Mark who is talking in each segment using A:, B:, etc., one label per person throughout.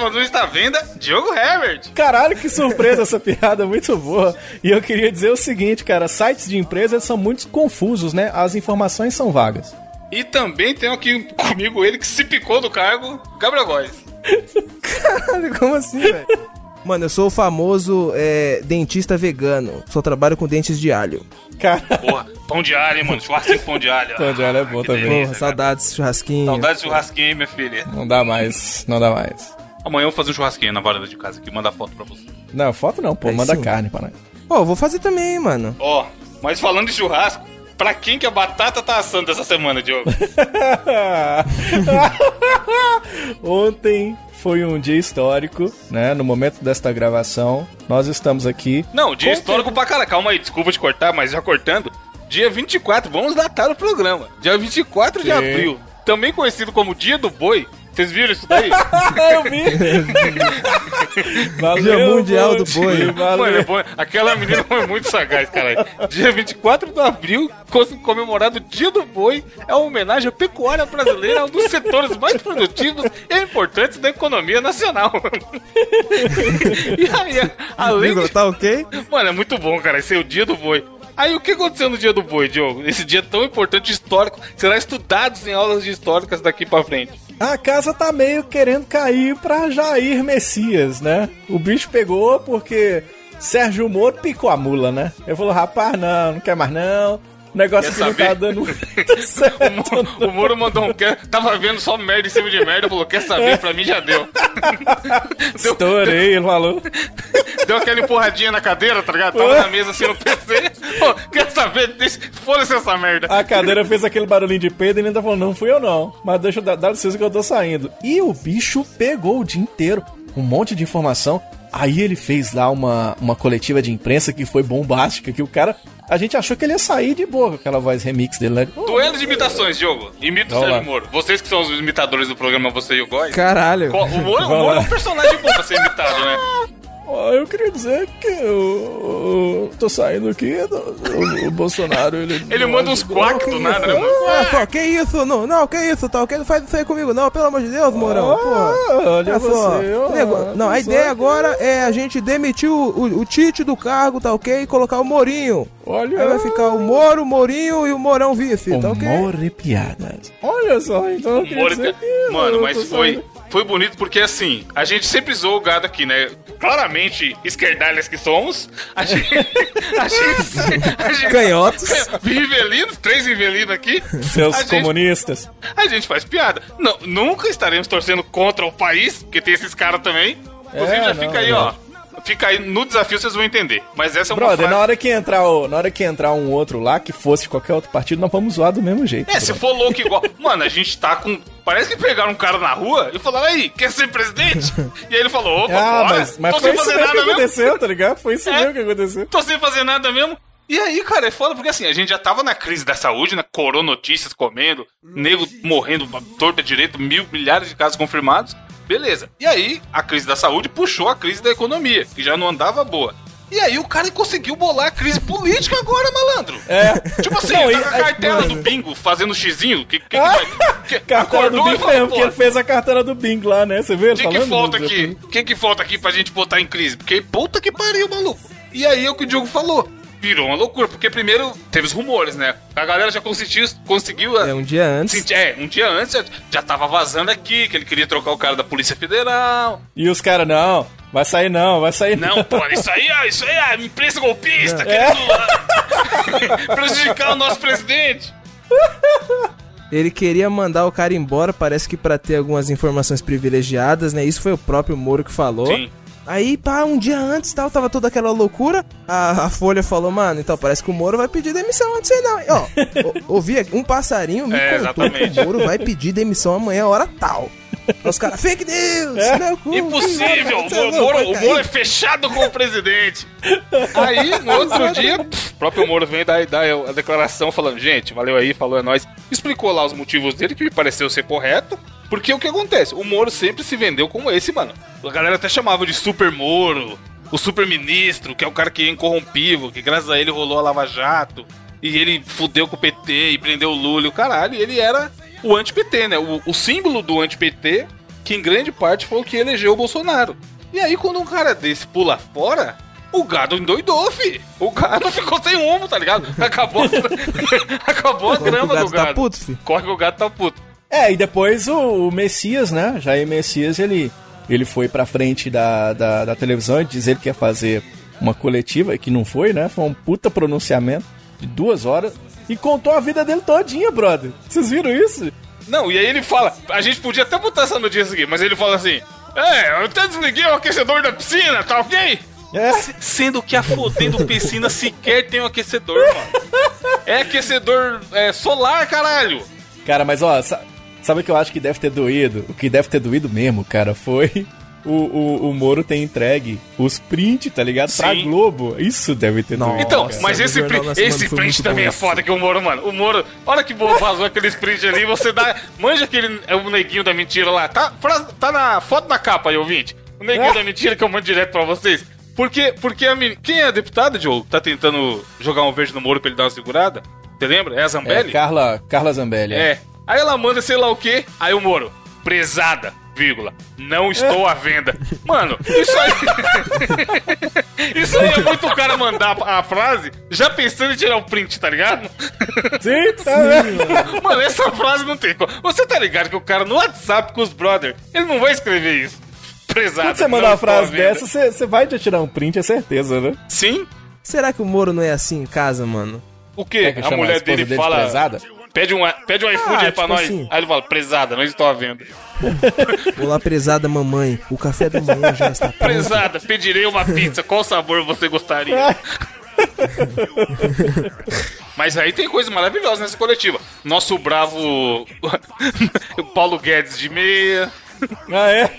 A: mas não está à venda, Diogo Herbert.
B: Caralho, que surpresa essa piada, muito boa. E eu queria dizer o seguinte, cara, sites de empresas são muito confusos, né? As informações são vagas.
A: E também tenho aqui comigo ele que se picou do cargo, Gabriel Góes.
C: Caralho, como assim, velho? Mano, eu sou o famoso é, dentista vegano. Só trabalho com dentes de alho.
B: Cara,
A: Porra, pão de alho, hein, mano? Churrasquinho com pão de alho.
B: Pão de alho é bom
A: que
B: também.
A: delícia,
C: Porra, saudades, churrasquinho.
A: Saudades de churrasquinho, minha filha.
B: não dá mais, não dá mais.
A: Amanhã eu vou fazer um churrasquinho na varanda de casa aqui, mandar foto pra você.
B: Não, foto não, pô,
C: É
B: manda
C: sim.
B: carne pra nós.
C: Pô, eu vou fazer também, mano.
A: Ó, mas falando de churrasco, pra quem que a batata tá assando essa semana, Diogo?
B: Ontem foi um dia histórico, né? No momento desta gravação, nós estamos aqui.
A: Não, dia histórico pra cara. Calma aí, desculpa te cortar, mas já cortando. Dia 24, vamos datar o programa. Dia 24 de
B: Sim.
A: abril, também conhecido como Dia do Boi. Vocês viram isso daí?
B: eu vi! Valeu,
C: Dia Mundial do Boi.
B: Valeu.
A: Mano, aquela menina foi muito sagaz, cara. Dia 24 de abril, co- comemorado o Dia do Boi, é uma homenagem à pecuária brasileira, um dos setores mais produtivos e importantes da economia nacional. e aí, além de...
C: tá ok?
A: Mano, é muito bom, cara. Esse é o dia do boi. Aí o que aconteceu no dia do boi, Diogo? Esse dia tão importante histórico será estudado em aulas de históricas daqui pra frente.
B: A casa tá meio querendo cair pra Jair Messias, né? O bicho pegou porque Sérgio Moro picou a mula, né? Ele falou, rapaz, não, não quer mais não. Negócio
A: Quer
B: que não tá dando muito certo.
A: O, Mo- o Moro mandou um tava vendo só merda em cima de merda, falou, quer saber? Pra mim já deu. deu,
B: Estourei, ele falou.
A: deu aquela empurradinha na cadeira, tá ligado? Tava na mesa assim no PC. Pô, quer saber? Deixa, foda-se essa merda.
B: A cadeira fez aquele barulhinho de pedo e ele ainda falou, não fui eu não. Mas deixa eu dar, dar licença que eu tô saindo. E o bicho pegou o dia inteiro. Um monte de informação. Aí ele fez lá uma, uma coletiva de imprensa que foi bombástica, que o cara... A gente achou que ele ia sair de boa com aquela voz remix dele, né?
A: Duelo de imitações, Diogo. Imita o Sérgio
B: lá.
A: Moro. Vocês que são os imitadores do programa, você e o Góis.
C: Caralho.
A: O Moro, o Moro é um personagem bom pra ser imitado, né?
B: Ó, eu queria dizer que eu, eu tô saindo aqui, o, o Bolsonaro, ele...
A: Ele manda uns quack do nada, né? mano?
C: Ah, pô, que isso? Não, não, que isso, tá ok? Não faz isso aí comigo, não, pelo amor de Deus, Mourão. Pô.
B: olha
C: É,
B: você,
C: pô,
B: ó,
C: nego- não, a
B: só
C: ideia
B: que-
C: agora é a gente demitir o, o, o Tite do cargo, tá ok? E colocar o Mourinho.
B: Olha...
C: Aí vai ficar o Moro, o Mourinho e o Mourão vice, tá ok?
B: Humor e piadas. Olha só, então eu queria dizer que
A: Mano, mas foi,
B: saindo.
A: Foi bonito porque assim, a gente sempre zoou o gado aqui, né? Claramente, esquerdalhas que somos, a gente. A gente. A gente
C: Canhotos.
A: Rivelinos, três rivelinos aqui.
B: Seus
A: a gente,
B: comunistas.
A: a gente faz piada. Não, nunca estaremos torcendo contra o país, porque tem esses caras também. Inclusive,
B: É,
A: já
B: não,
A: fica aí,
B: não.
A: ó. Fica aí no desafio, vocês vão entender. Mas essa é uma
B: Brother,
A: frase...
B: na hora que entrar o, na hora que entrar um outro lá que fosse qualquer outro partido, nós vamos zoar do mesmo jeito.
A: É, se
B: brother.
A: for louco igual. Mano, a gente tá com. Parece que pegaram um cara na rua e falaram, aí, quer ser presidente? E aí ele falou, opa,
B: Ah,
A: bora.
B: mas, mas
A: Tô
B: foi
A: sem
B: isso
A: fazer
B: mesmo que
A: nada mesmo.
B: aconteceu, tá ligado? Foi isso
A: É.
B: mesmo que aconteceu.
A: Tô sem fazer nada mesmo. E aí, cara, é foda porque assim, a gente já tava na crise da saúde, né? Corou notícias comendo, nego morrendo, torta direito, mil, milhares de casos confirmados. Beleza. E aí, a crise da saúde puxou a crise da economia, que já não andava boa. E aí o cara conseguiu bolar a crise política agora, malandro.
B: É.
A: Tipo assim,
B: Não,
A: ele tá com a
B: é-
A: cartela do bingo fazendo xizinho. Que, que, que vai. Que,
B: Cartela do
A: acordou
B: Bing
A: falou,
B: mesmo, porque
A: pô,
B: ele fez a cartela do Bing lá, né? Você viu ele
A: o que, que falta
B: no-
A: aqui? O que, que falta aqui pra gente botar em crise? Porque puta que pariu, maluco. E aí é o que o Diogo falou. Virou uma loucura, porque primeiro teve os rumores, né? A galera já conseguiu, conseguiu
C: É um dia antes.
A: Senti- É, um dia antes já, já tava vazando aqui que ele queria trocar o cara da Polícia Federal.
B: E os caras, não, vai sair não, vai sair não.
A: Não, pô, isso aí, é- isso aí é imprensa golpista, querendo ah, prejudicar o nosso presidente.
C: Ele queria mandar o cara embora, parece que pra ter algumas informações privilegiadas, né? Isso foi o próprio Moro que falou.
A: Sim.
C: Aí, pá, um dia antes, tal, tava toda aquela loucura. A, a Folha falou, mano, então parece que o Moro vai pedir demissão antes aí não. E, ó, o- ouvi aqui, um passarinho me
A: É,
C: contou
A: exatamente.
C: que o Moro vai pedir demissão amanhã, hora tal. Os caras, fake news! meu cu,
A: Impossível!
C: você é
A: O Moro, o
C: cair."
A: Moro é fechado com o presidente. Aí, no outro dia, o próprio Moro vem dar, dar a declaração falando: gente, valeu aí, falou é nóis. Explicou lá os motivos dele, que me pareceu ser correto. Porque o que acontece? O Moro sempre se vendeu como esse, mano. A galera até chamava de Super Moro, o Super Ministro, que é o cara que é incorrompível, que graças a ele rolou a Lava Jato. E ele fudeu com o PT e prendeu o Lula e o caralho. E ele era o anti-PT, né? O, o símbolo do anti-PT, que em grande parte foi o que elegeu o Bolsonaro. E aí, quando um cara desse pula fora, o gado endoidou, fi. O gado ficou sem rumo, tá ligado? Acabou, acabou a
C: Corre
A: grama
C: gato
A: do gado.
C: tá puto, fi.
A: Corre que o gato tá puto.
B: É, e depois o, o Messias, né? Jair Messias, ele, ele foi pra frente da, da, da televisão e dizer que ia fazer uma coletiva, que não foi, né? Foi um puta pronunciamento de duas horas e contou a vida dele todinha, brother. Vocês viram isso?
A: Não, e aí ele fala, a gente podia até botar essa notícia aqui, mas ele fala assim: É, eu até desliguei o aquecedor da piscina, tá ok?
B: É.
A: Sendo que a fodendo piscina sequer tem um aquecedor, mano. É aquecedor é, solar, caralho.
B: Cara, mas ó, sa- sabe o que eu acho que deve ter doído? O que deve ter doído mesmo, cara, foi o, o, o Moro ter entregue os prints, tá ligado? Pra
A: Sim.
B: Globo. Isso deve ter
C: Nossa.
B: doído.
A: Então,
C: Nossa,
A: mas esse, print, esse print também
C: bom
A: é foda que o Moro, mano. O Moro, olha que bom vazou aqueles prints ali, você dá. Manja aquele é o neguinho da mentira lá. Tá, tá na foto na capa aí, ouvinte. O neguinho
B: É.
A: da mentira que eu mando direto pra vocês. Porque, porque a menina. Quem é a deputada, Diogo? Tá tentando jogar um verde no Moro pra ele dar uma segurada? Você lembra? É a
B: É,
A: Zambelli?
B: Carla, Carla Zambelli.
A: É. Aí ela manda sei lá o quê. Aí o Moro, prezada, vírgula, não estou à venda. Mano, isso aí. isso aí é muito o cara mandar a frase já pensando em tirar o print, tá ligado?
B: Sim, tá vendo?
A: Mano, essa frase não tem como. Você tá ligado que o cara no WhatsApp com os brother, ele não vai escrever isso. Prezada.
B: Quando você mandar
A: não
B: uma frase dessa, você, você vai te tirar um print, é certeza, né?
A: Sim?
C: Será que o Moro não é assim em casa, mano?
A: O quê?
B: Quer que
A: a
B: a
A: mulher
B: esposa
A: dele
B: dele de
A: fala.
B: prezada?
A: Pede um, pede um iFood
C: Ah,
A: aí pra
C: tipo
A: nós.
C: assim.
A: Aí ele fala, prezada, não estou à venda.
C: Olá, prezada mamãe. O café da manhã já está pronto.
A: Prezada, pedirei uma pizza. Qual sabor você gostaria? Mas aí tem coisa maravilhosa nessa coletiva. Nosso bravo Paulo Guedes de meia.
B: Ah, é?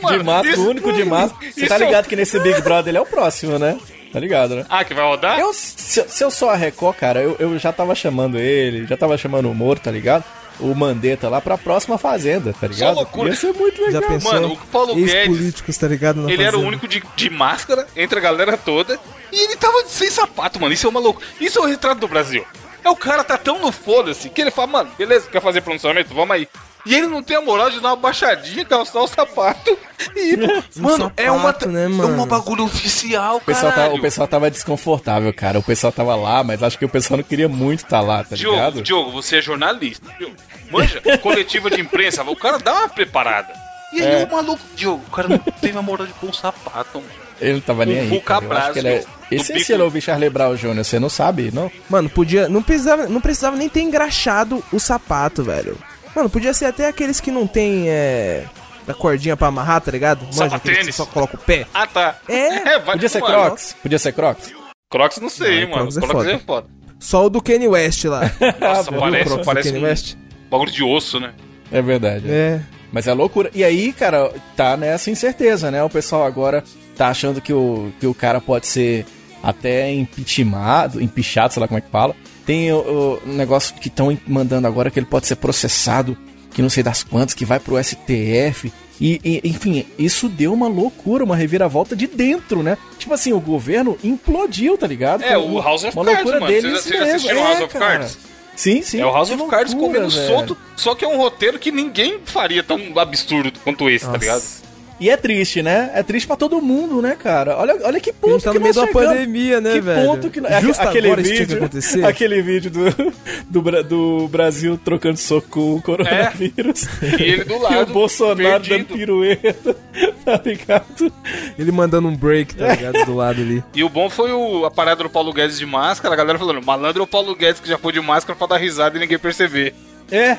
A: Mano,
B: de máscara,
A: isso-
B: o único de máscara. Você tá
A: é
B: ligado que nesse Big Brother ele é o próximo, né? Tá ligado, né?
A: Ah, que vai rodar?
B: Eu, se, se eu sou a Record, cara, eu, eu já tava chamando ele, já tava chamando o Moro, tá ligado? O Mandetta lá pra próxima Fazenda, tá ligado?
A: loucura.
B: Ia ser muito
C: Já
B: legal.
C: pensou?
A: Mano, o Paulo Guedes,
C: Ex-políticos, tá ligado?
A: Ele era o
C: fazenda.
A: único de, de máscara entre a galera toda. E ele tava sem sapato, mano. Isso é uma loucura. Isso é o retrato do Brasil. É o cara tá tão no foda-se que ele fala, mano, beleza, quer fazer pronunciamento? Vamos aí. E ele não tem a moral de dar uma baixadinha, calçar o sapato e ir pro... Mano, é uma,
C: sapato, né,
A: é
C: mano?
A: uma bagulho oficial,
B: O pessoal, tá,
A: caralho.
B: o pessoal tava desconfortável, cara. O pessoal tava lá, mas acho que o pessoal não queria muito estar lá, tá
A: Diogo,
B: ligado?
A: Diogo, você é jornalista. Diogo. Manja, coletiva de imprensa, o cara dá uma preparada. E aí
B: É.
A: o maluco, Diogo, o cara não teve a moral de pôr um sapato, mano.
B: Ele não tava nem
A: O
B: aí. Cara. Acho que ele é...
A: Brás, do
B: Esse
A: bico-
B: esse ele ouviu Charlie Brown Jr., você não sabe, não?
C: Mano, podia. Não precisava, não precisava nem ter engraxado o sapato, velho. Mano, podia ser até aqueles que não tem. É. A cordinha pra amarrar, tá ligado? Manja, que você só coloca o pé.
A: Ah, tá.
C: É.
A: vai
B: Podia ser
A: mano,
B: Crocs? Podia ser Crocs?
A: Crocs não sei,
C: Não,
A: mano.
C: Crocs é
A: Crocs
C: foda.
A: é foda.
C: Só o do Kanye West lá.
A: Nossa,
B: bom.
A: parece,
C: Crocs do
A: parece
C: Kanye
A: um
C: West?
A: bagulho de osso, né?
B: É verdade.
C: É.
B: Mas é loucura. E aí, cara, tá nessa incerteza, né? O pessoal agora tá achando que o, que o cara pode ser até impeachmentado, empichado, sei lá como é que fala. Tem o, o negócio que estão mandando agora que ele pode ser processado, que não sei das quantas, que vai pro STF. E, e, enfim, isso deu uma loucura, uma reviravolta de dentro, né? Tipo assim, o governo implodiu, tá ligado?
A: É,
B: Foi
A: o House of
B: uma
A: Cards,
B: loucura
A: mano.
B: deles
A: Vocês- assistiram
B: É,
A: House of
B: cara.
A: Cards?
B: Sim, sim.
A: É o House
B: Que
A: of Cards
B: loucura,
A: comendo
B: velho.
A: solto, só que é um roteiro que ninguém faria tão absurdo quanto esse, tá
C: Nossa.
A: ligado?
B: E é triste, né? É triste pra todo mundo, né, cara? Olha, olha que
C: A
B: ponto
C: gente tá
B: que
C: no meio
B: nós
C: da
B: chegamos.
C: pandemia, né,
B: que
C: velho?
B: ponto que aque-
C: Justo
B: aquele
C: agora isso tinha que
B: vídeo,
C: acontecer.
B: aquele vídeo do, do, do Brasil trocando soco com o coronavírus.
A: E ele do
B: E
A: lado,
B: o Bolsonaro
A: perdido.
B: dando pirueta, tá ligado?
C: Ele mandando um break, tá ligado? Do lado ali.
A: E o bom foi o, a parada do Paulo Guedes de máscara, a galera falando, malandro é o Paulo Guedes que já foi de máscara pra dar risada e ninguém perceber.
B: É,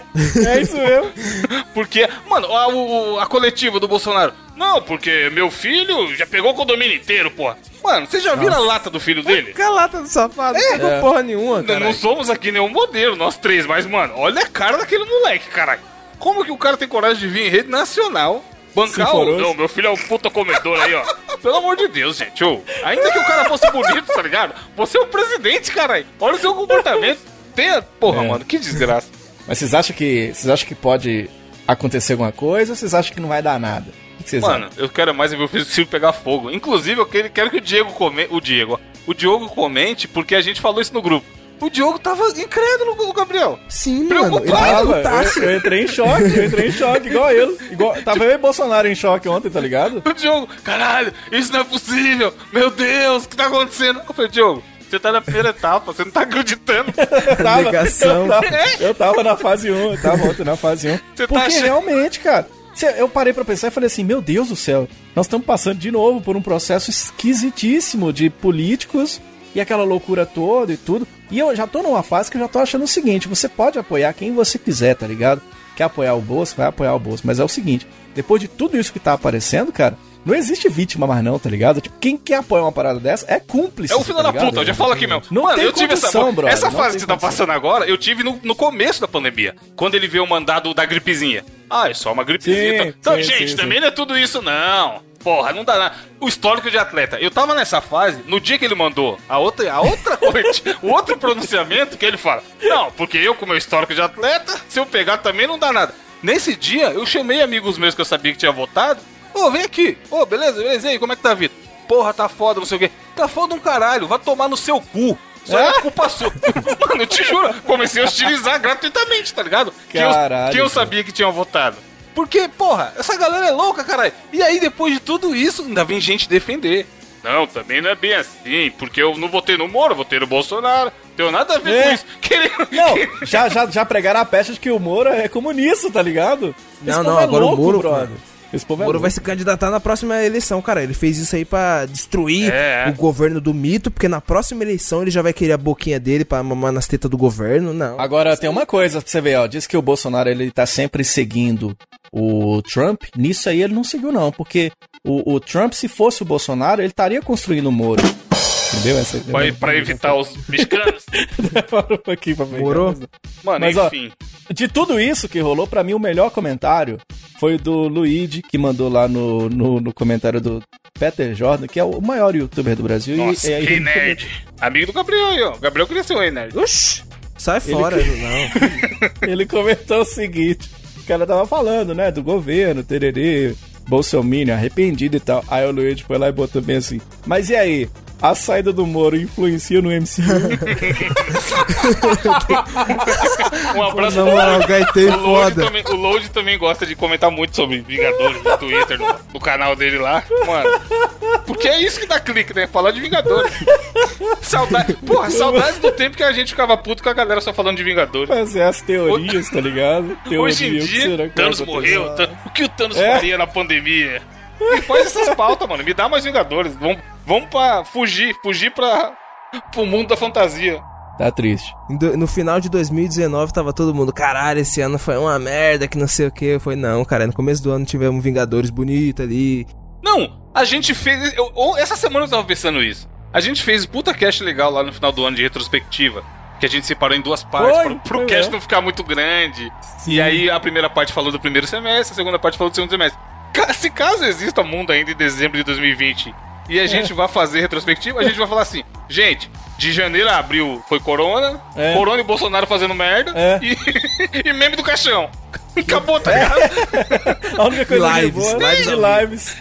B: é isso mesmo.
A: Porque, mano, a, o- a coletiva do Bolsonaro. Não, porque meu filho já pegou o condomínio inteiro, porra. Mano, você já viram a lata do filho dele?
C: Calata do safado, não pegou
B: É.
C: porra nenhuma,
A: Não,
C: cara.
A: não somos aqui nenhum modelo, nós três, mas, mano, olha a cara daquele moleque, caralho. Como que o cara tem coragem de vir em rede nacional bancar o. Não, meu filho é um puta comedor aí, ó. Pelo amor de Deus, gente. ô. ainda que o cara fosse bonito, tá ligado? Você é o presidente, caralho. Olha o seu comportamento. Tenha. Porra,
B: É.
A: mano, que desgraça.
B: Mas vocês acham que vocês acham que pode acontecer alguma coisa ou vocês acham que não vai dar nada? O que vocês
A: Mano, eu quero mais ver o filho pegar fogo. Inclusive, eu quero, quero que o Diego comente. O Diego, ó. O Diogo comente, porque a gente falou isso no grupo. O Diogo tava incrédulo, o Gabriel.
C: Sim, mano.
A: Preocupado,
C: Tava, putaço.
B: eu, eu entrei em choque, eu entrei em choque, igual ele. Igual, tava eu e Bolsonaro em choque ontem, tá ligado?
A: O Diogo, caralho, isso não é possível. Meu Deus, o que tá acontecendo? Eu falei, Diogo, você tá na primeira etapa, você não tá acreditando.
B: Eu tava,
C: Negação.
B: eu, tava, eu tava na fase 1, eu tava ontem na fase 1.
A: Você tá
B: Porque
A: achando-
B: realmente, cara, eu parei pra pensar e falei assim, meu Deus do céu, nós estamos passando de novo por um processo esquisitíssimo de políticos e aquela loucura toda e tudo. E eu já tô numa fase que eu já tô achando o seguinte, você pode apoiar quem você quiser, tá ligado? Quer apoiar o bolso, vai apoiar o bolso. Mas é o seguinte, depois de tudo isso que tá aparecendo, cara, não existe vítima mais não, tá ligado? Tipo, quem quer apoiar uma parada dessa é cúmplice.
A: É o filho
B: tá
A: da
B: ligado?
A: puta, eu já falo aqui mesmo.
B: Não
A: Mano,
B: tem
A: eu tive essa,
B: condição, brother,
A: essa fase que você tá passando agora, eu tive no, no começo da pandemia. Quando ele veio o mandado da gripezinha. Ah, é só uma gripezinha.
B: Sim,
A: então,
B: sim,
A: gente,
B: sim,
A: também não é tudo isso, não. Porra, não dá nada. O histórico de atleta. Eu tava nessa fase, no dia que ele mandou a outra, a outra corte, o outro pronunciamento que ele fala. Não, porque eu, com meu histórico de atleta, se eu pegar também não dá nada. Nesse dia, eu chamei amigos meus que eu sabia que tinha votado. Ô, vem aqui. Ô, beleza, beleza. E aí, como é que tá a vida? Porra, tá foda, não sei o quê. Tá foda um caralho, vai tomar no seu cu. Isso aí é culpa sua. Mano, eu te juro, comecei a hostilizar gratuitamente, tá ligado? Que eu,
B: Caralho,
A: que eu sabia que tinham votado. Porque, porra, essa galera é louca, caralho. E aí, depois de tudo isso, ainda vem gente defender. Não, também não é bem assim, porque eu não votei no Moro, votei no Bolsonaro. Tenho nada a ver
B: É.
A: com isso. Querendo...
B: Não, já, já, já pregaram a pecha de que o Moro é comunista, tá ligado?
C: Não,
B: povo
C: não,
B: é
C: agora o
B: louco,
C: Moro,
B: brother. Esse povo
C: O
B: é
C: Moro vai se candidatar na próxima eleição, cara. Ele fez isso aí pra destruir
A: É.
C: o governo do mito, porque na próxima eleição ele já vai querer a boquinha dele pra mamar nas tetas do governo. Não.
B: Agora, tem uma coisa pra você ver, ó. Diz que o Bolsonaro, ele tá sempre seguindo o Trump. Nisso aí ele não seguiu, não. Porque o, o Trump, se fosse o Bolsonaro, ele estaria construindo o Moro. Entendeu? Essa
A: Pra, pra evitar os mexicanos.
B: Parou aqui pra.
C: Morou?
A: Mano,
B: Mas, ó,
A: enfim.
B: De tudo isso que rolou, pra mim o melhor comentário foi do Luigi, que mandou lá no, no, no comentário do Peter Jordan, que é o maior youtuber do Brasil.
A: Nossa,
B: e, aí
A: Rei
B: ele-
A: Nerd. Amigo do Gabriel aí, ó. Gabriel queria ser o Rei Nerd.
C: Oxi! Sai fora, não.
B: Ele comentou o seguinte: o cara tava falando, né, do governo, tererê, Bolsonaro, arrependido e tal. Aí o Luigi foi lá e botou bem assim: Mas e aí? A saída do Moro influencia no MCU?
A: Um abraço
C: moral,
A: Load.
C: gaitei
A: O Load,
C: foda.
A: também, o Load também gosta de comentar muito sobre Vingadores no Twitter, no, no canal dele lá. Mano, porque é isso que dá clique, né? Falar de Vingadores. Saudade. Porra, saudades do tempo que a gente ficava puto com a galera só falando de Vingadores.
B: Fazer as teorias, tá ligado? Teoria,
A: Hoje em
B: o que
A: dia,
B: será que vai
A: Thanos morreu. O que o Thanos
B: É.
A: faria na pandemia? E faz essas pautas, mano. Me dá mais Vingadores. Vamos, vamos pra fugir, fugir pra, pro mundo da fantasia.
B: Tá triste.
C: No final de 2019 tava todo mundo, caralho, esse ano foi uma merda, que não sei o que. Foi não, cara. No começo do ano tivemos Vingadores bonito ali.
A: Não, a gente fez. eu- ou- essa semana eu tava pensando isso. A gente fez puta cast legal lá no final do ano de retrospectiva. Que a gente separou em duas partes
B: Foi,
A: pro, pro
B: foi
A: cast
B: mesmo.
A: não ficar muito grande. E aí a primeira parte falou do primeiro semestre, a segunda parte falou do segundo semestre. Se caso exista mundo ainda em dezembro de 2020 e a gente vai fazer retrospectiva, a gente vai falar assim: gente, de janeiro a abril foi Corona,
B: É.
A: Corona e Bolsonaro fazendo merda
B: É.
A: e, e meme do caixão. Acabou, tá ligado?
B: A única coisa
C: Lives,
B: de boa
C: lives
B: de
C: ao vivo.
B: lives.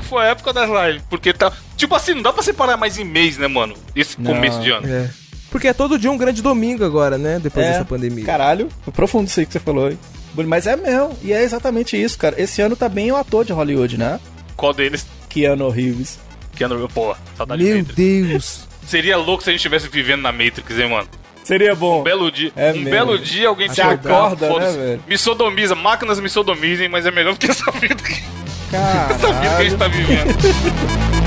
A: Foi a época das lives. Porque tá. Tipo assim, não dá pra separar mais em mês, né, mano? Esse
B: Não.
A: começo de ano.
C: É. Porque é todo dia um grande domingo agora, né? Depois
B: É,
C: dessa pandemia.
B: Caralho, foi profundo isso aí que você falou, hein? Mas é mesmo, e é exatamente isso, cara. Esse ano tá bem o ator de Hollywood, né?
A: Qual deles?
B: Keanu Reeves.
A: Que ano. Pô, saudade
C: Meu
A: de Matrix.
C: Deus.
A: Seria louco se a gente estivesse vivendo na Matrix, hein, mano?
B: Seria bom.
A: Um belo dia.
B: É
A: um
B: mesmo.
A: belo dia alguém te
B: acorda, né, velho?
A: Me sodomiza, máquinas me sodomizem, mas é melhor do que essa vida que,
B: Caralho.
A: essa vida que a gente tá vivendo.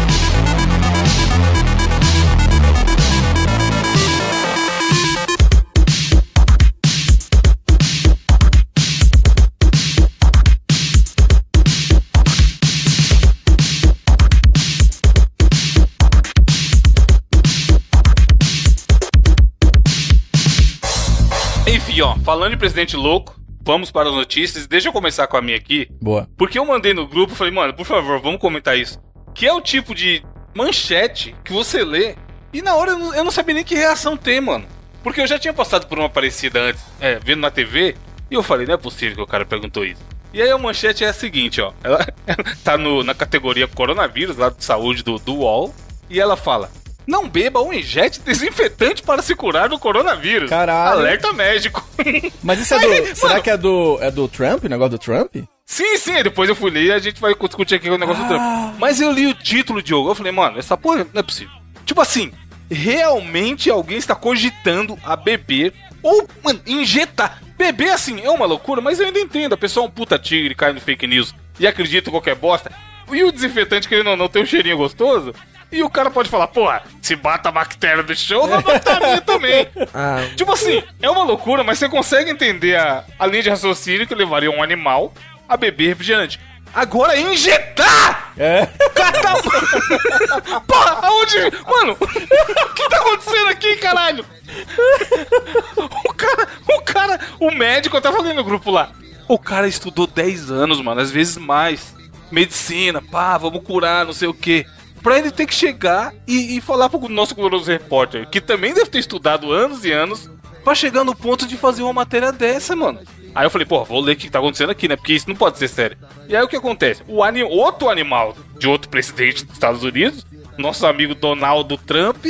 A: falando de presidente louco, vamos para as notícias. Deixa eu começar com a minha aqui.
B: Boa.
A: Porque eu mandei no grupo, falei, mano, por favor, vamos comentar isso. Que é o tipo de manchete que você lê e na hora eu não, eu não sabia nem que reação ter, mano. Porque eu já tinha passado por uma parecida antes, é, vendo na TV, e eu falei, não é possível que o cara perguntou isso. E aí a manchete é a seguinte, ó. Ela, ela tá no, na categoria coronavírus, lá de saúde do, do UOL, e ela fala: Não beba ou injete desinfetante para se curar do coronavírus.
B: Caralho.
A: Alerta médico.
B: Mas isso é do.
A: Aí,
B: será
A: mano.
B: que é do. É do Trump? O negócio do Trump?
A: Sim, sim, depois eu fui ler e a gente vai discutir aqui o negócio do
B: Ah.
A: Trump. Mas eu li o título, Diogo, eu falei, mano, essa porra não é possível. Tipo assim, realmente alguém está cogitando a beber ou, mano, injetar. Beber, assim, é uma loucura, mas eu ainda entendo. A pessoa é um puta tigre, cai no fake news e acredita em qualquer bosta. E o desinfetante, querendo ou não, tem um cheirinho gostoso. E o cara pode falar, pô, se bata a bactéria do show, vai matar a minha também.
C: Ah,
A: Tipo assim, é uma loucura, mas você consegue entender a, a linha de raciocínio que levaria um animal a beber refrigerante. Agora, injetar!
B: É.
A: Catar... Porra, aonde... Mano, o que tá acontecendo aqui, caralho? O cara, o cara, o médico, eu tava falando no grupo lá. O cara estudou 10 anos, mano, às vezes mais. Medicina, pá, vamos curar, não sei o quê. Pra ele ter que chegar e, e falar pro nosso glorioso repórter, que também deve ter estudado anos e anos, pra chegar no ponto de fazer uma matéria dessa, mano. Aí eu falei, pô, vou ler o que tá acontecendo aqui, né? Porque isso não pode ser sério. E aí o que acontece? O outro animal de outro presidente dos Estados Unidos, nosso amigo Donald Trump,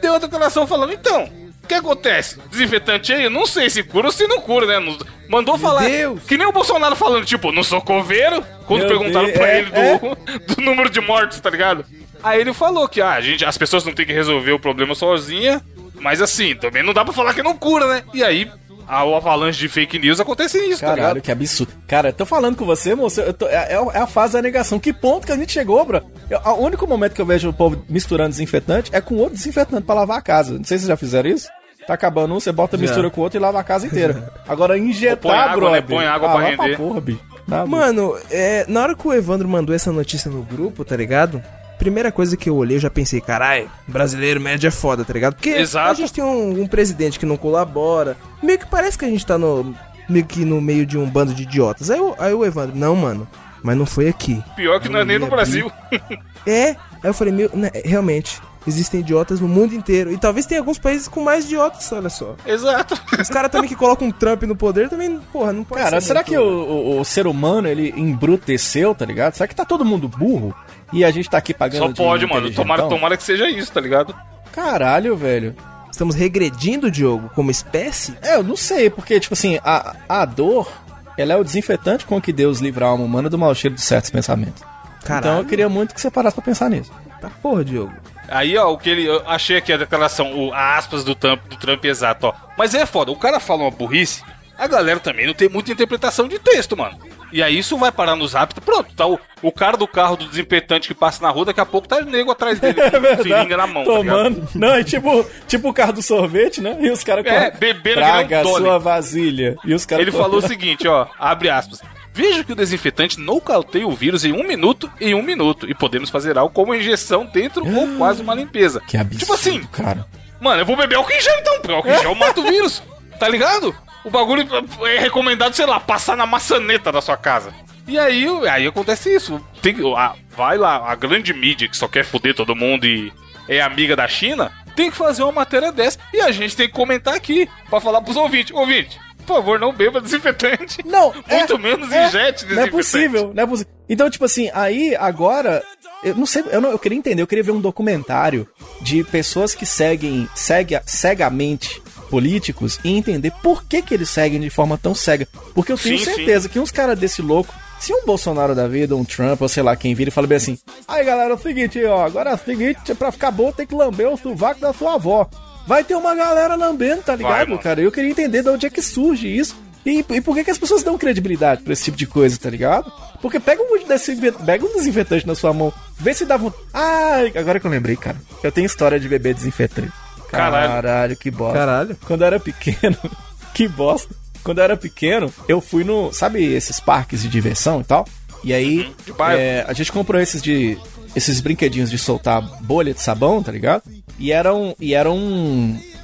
A: deu outra declaração falando, então, o que acontece? Desinfetante aí, eu não sei se cura ou se não cura, né? Mandou falar.
C: Deus.
A: Que nem o Bolsonaro falando, tipo, não sou coveiro. Quando
B: Meu
A: perguntaram
B: Deus,
A: pra
B: é,
A: ele do,
B: é.
A: do número de mortes, tá ligado? Aí ele falou que ah, a gente, as pessoas não têm que resolver o problema sozinha, mas assim, também não dá pra falar que não cura, né? E aí, a o avalanche de fake news acontece isso, tá
B: Caralho,
A: ligado?
B: que absurdo. Cara, eu tô falando com você, moço. eu tô- é, é a fase da negação. Que ponto que a gente chegou, bro? Eu- O único momento que eu vejo o povo misturando desinfetante é com outro desinfetante pra lavar a casa. Não sei se vocês já fizeram isso. Tá acabando um, você bota, mistura com o outro e lava a casa inteira. Agora, injetar,
A: põe água,
B: brother.
A: né? Põe água
B: ah,
A: pra render.
B: porra, bicho.
C: Mano, é, na hora que o Evandro mandou essa notícia no grupo, tá ligado? Primeira coisa que eu olhei, eu já pensei, carai, brasileiro médio é foda, tá ligado? Porque
A: Exato.
C: a gente tem um, um presidente que não colabora. Meio que parece que a gente tá no. Meio que no meio de um bando de idiotas. Aí, o- aí o Evandro, não, mano, mas não foi aqui.
A: Pior que não é nem no Brasil.
C: É, aí eu falei, meu, né, realmente, existem idiotas no mundo inteiro. E talvez tenha alguns países com mais idiotas, olha só.
A: Exato.
C: Os caras também que colocam um Trump no poder também, porra, não pode
B: Cara,
C: ser
B: será
C: muito-
B: que o, o- o ser humano, ele embruteceu, tá ligado? Será que tá todo mundo burro? E a gente tá aqui pagando
A: Só
B: de
A: pode, mano. Tomara, tomara que seja isso, tá ligado?
B: Caralho, velho.
C: Estamos regredindo, Diogo, como espécie?
B: É, eu não sei, porque, tipo assim, a, a dor, ela é o desinfetante com que Deus livra a alma humana do mau cheiro de certos pensamentos. Então
C: Caralho.
B: eu queria muito que você parasse pra pensar nisso.
C: Tá porra, Diogo.
A: Aí, ó, o que ele. Eu achei aqui a declaração, o, a aspas do Trump, do Trump exato, ó. Mas é foda, o cara fala uma burrice, a galera também não tem muita interpretação de texto, mano. E aí isso vai parar nos hábitos. Pronto, tá o, o cara do carro do desinfetante que passa na rua, daqui a pouco tá nego atrás dele com seringa na mão, tá?
B: Tomando. não, é tipo, tipo o carro do sorvete, né? E os caras
A: É, bebendo
B: Traga
A: que
B: a
A: nem um Dolly."
B: sua vasilha. E os caras
A: Ele falou o seguinte, ó, abre aspas. Veja que o desinfetante nocauteia o vírus em um minuto em um minuto. E podemos fazer algo como injeção dentro ou quase uma limpeza.
B: Que absurdo,
A: Tipo assim,
B: cara.
A: Mano, eu vou beber álcool em gel então, porque álcool em gel mata o vírus. Tá ligado? O bagulho é recomendado, sei lá, passar na maçaneta da sua casa. E aí, aí acontece isso. Tem, a- vai lá, a grande mídia que só quer foder todo mundo e é amiga da China, tem que fazer uma matéria dessa. E a gente tem que comentar aqui pra falar pros ouvintes. Ouvinte, por favor, não beba desinfetante.
B: Não,
A: Muito
B: é-
A: menos
B: é,
A: injete
B: Não é
A: desinfetante.
B: possível, não é possível. Então, tipo assim, aí agora. Eu não sei, eu, não, eu queria entender, eu queria ver um documentário de pessoas que seguem cega, cegamente políticos e entender por que, que eles seguem de forma tão cega. Porque eu tenho
A: Sim,
B: certeza que uns caras desse louco, se um Bolsonaro da vida, um Trump, ou sei lá quem vira e fala bem assim: aí galera, é o seguinte, ó, agora é o seguinte, pra ficar bom tem que lamber o sovaco da sua avó. Vai ter uma galera lambendo, tá ligado,
A: mano.
B: cara? Eu queria entender de onde é que surge isso. E, e por que, que as pessoas dão credibilidade pra esse tipo de coisa, tá ligado? Porque pega um, desinfetante, pega um desinfetante na sua mão, vê se dá vontade. Ah, agora que eu lembrei, cara. Eu tenho história de beber desinfetante.
A: Caralho.
B: Caralho, que bosta.
C: Caralho.
B: Quando eu era pequeno, que bosta. Quando eu era pequeno, eu fui no. Sabe esses parques de diversão e tal? E aí,
A: de bairro.
B: é, a gente comprou esses de. Esses brinquedinhos de soltar bolha de sabão, tá ligado? E eram. E eram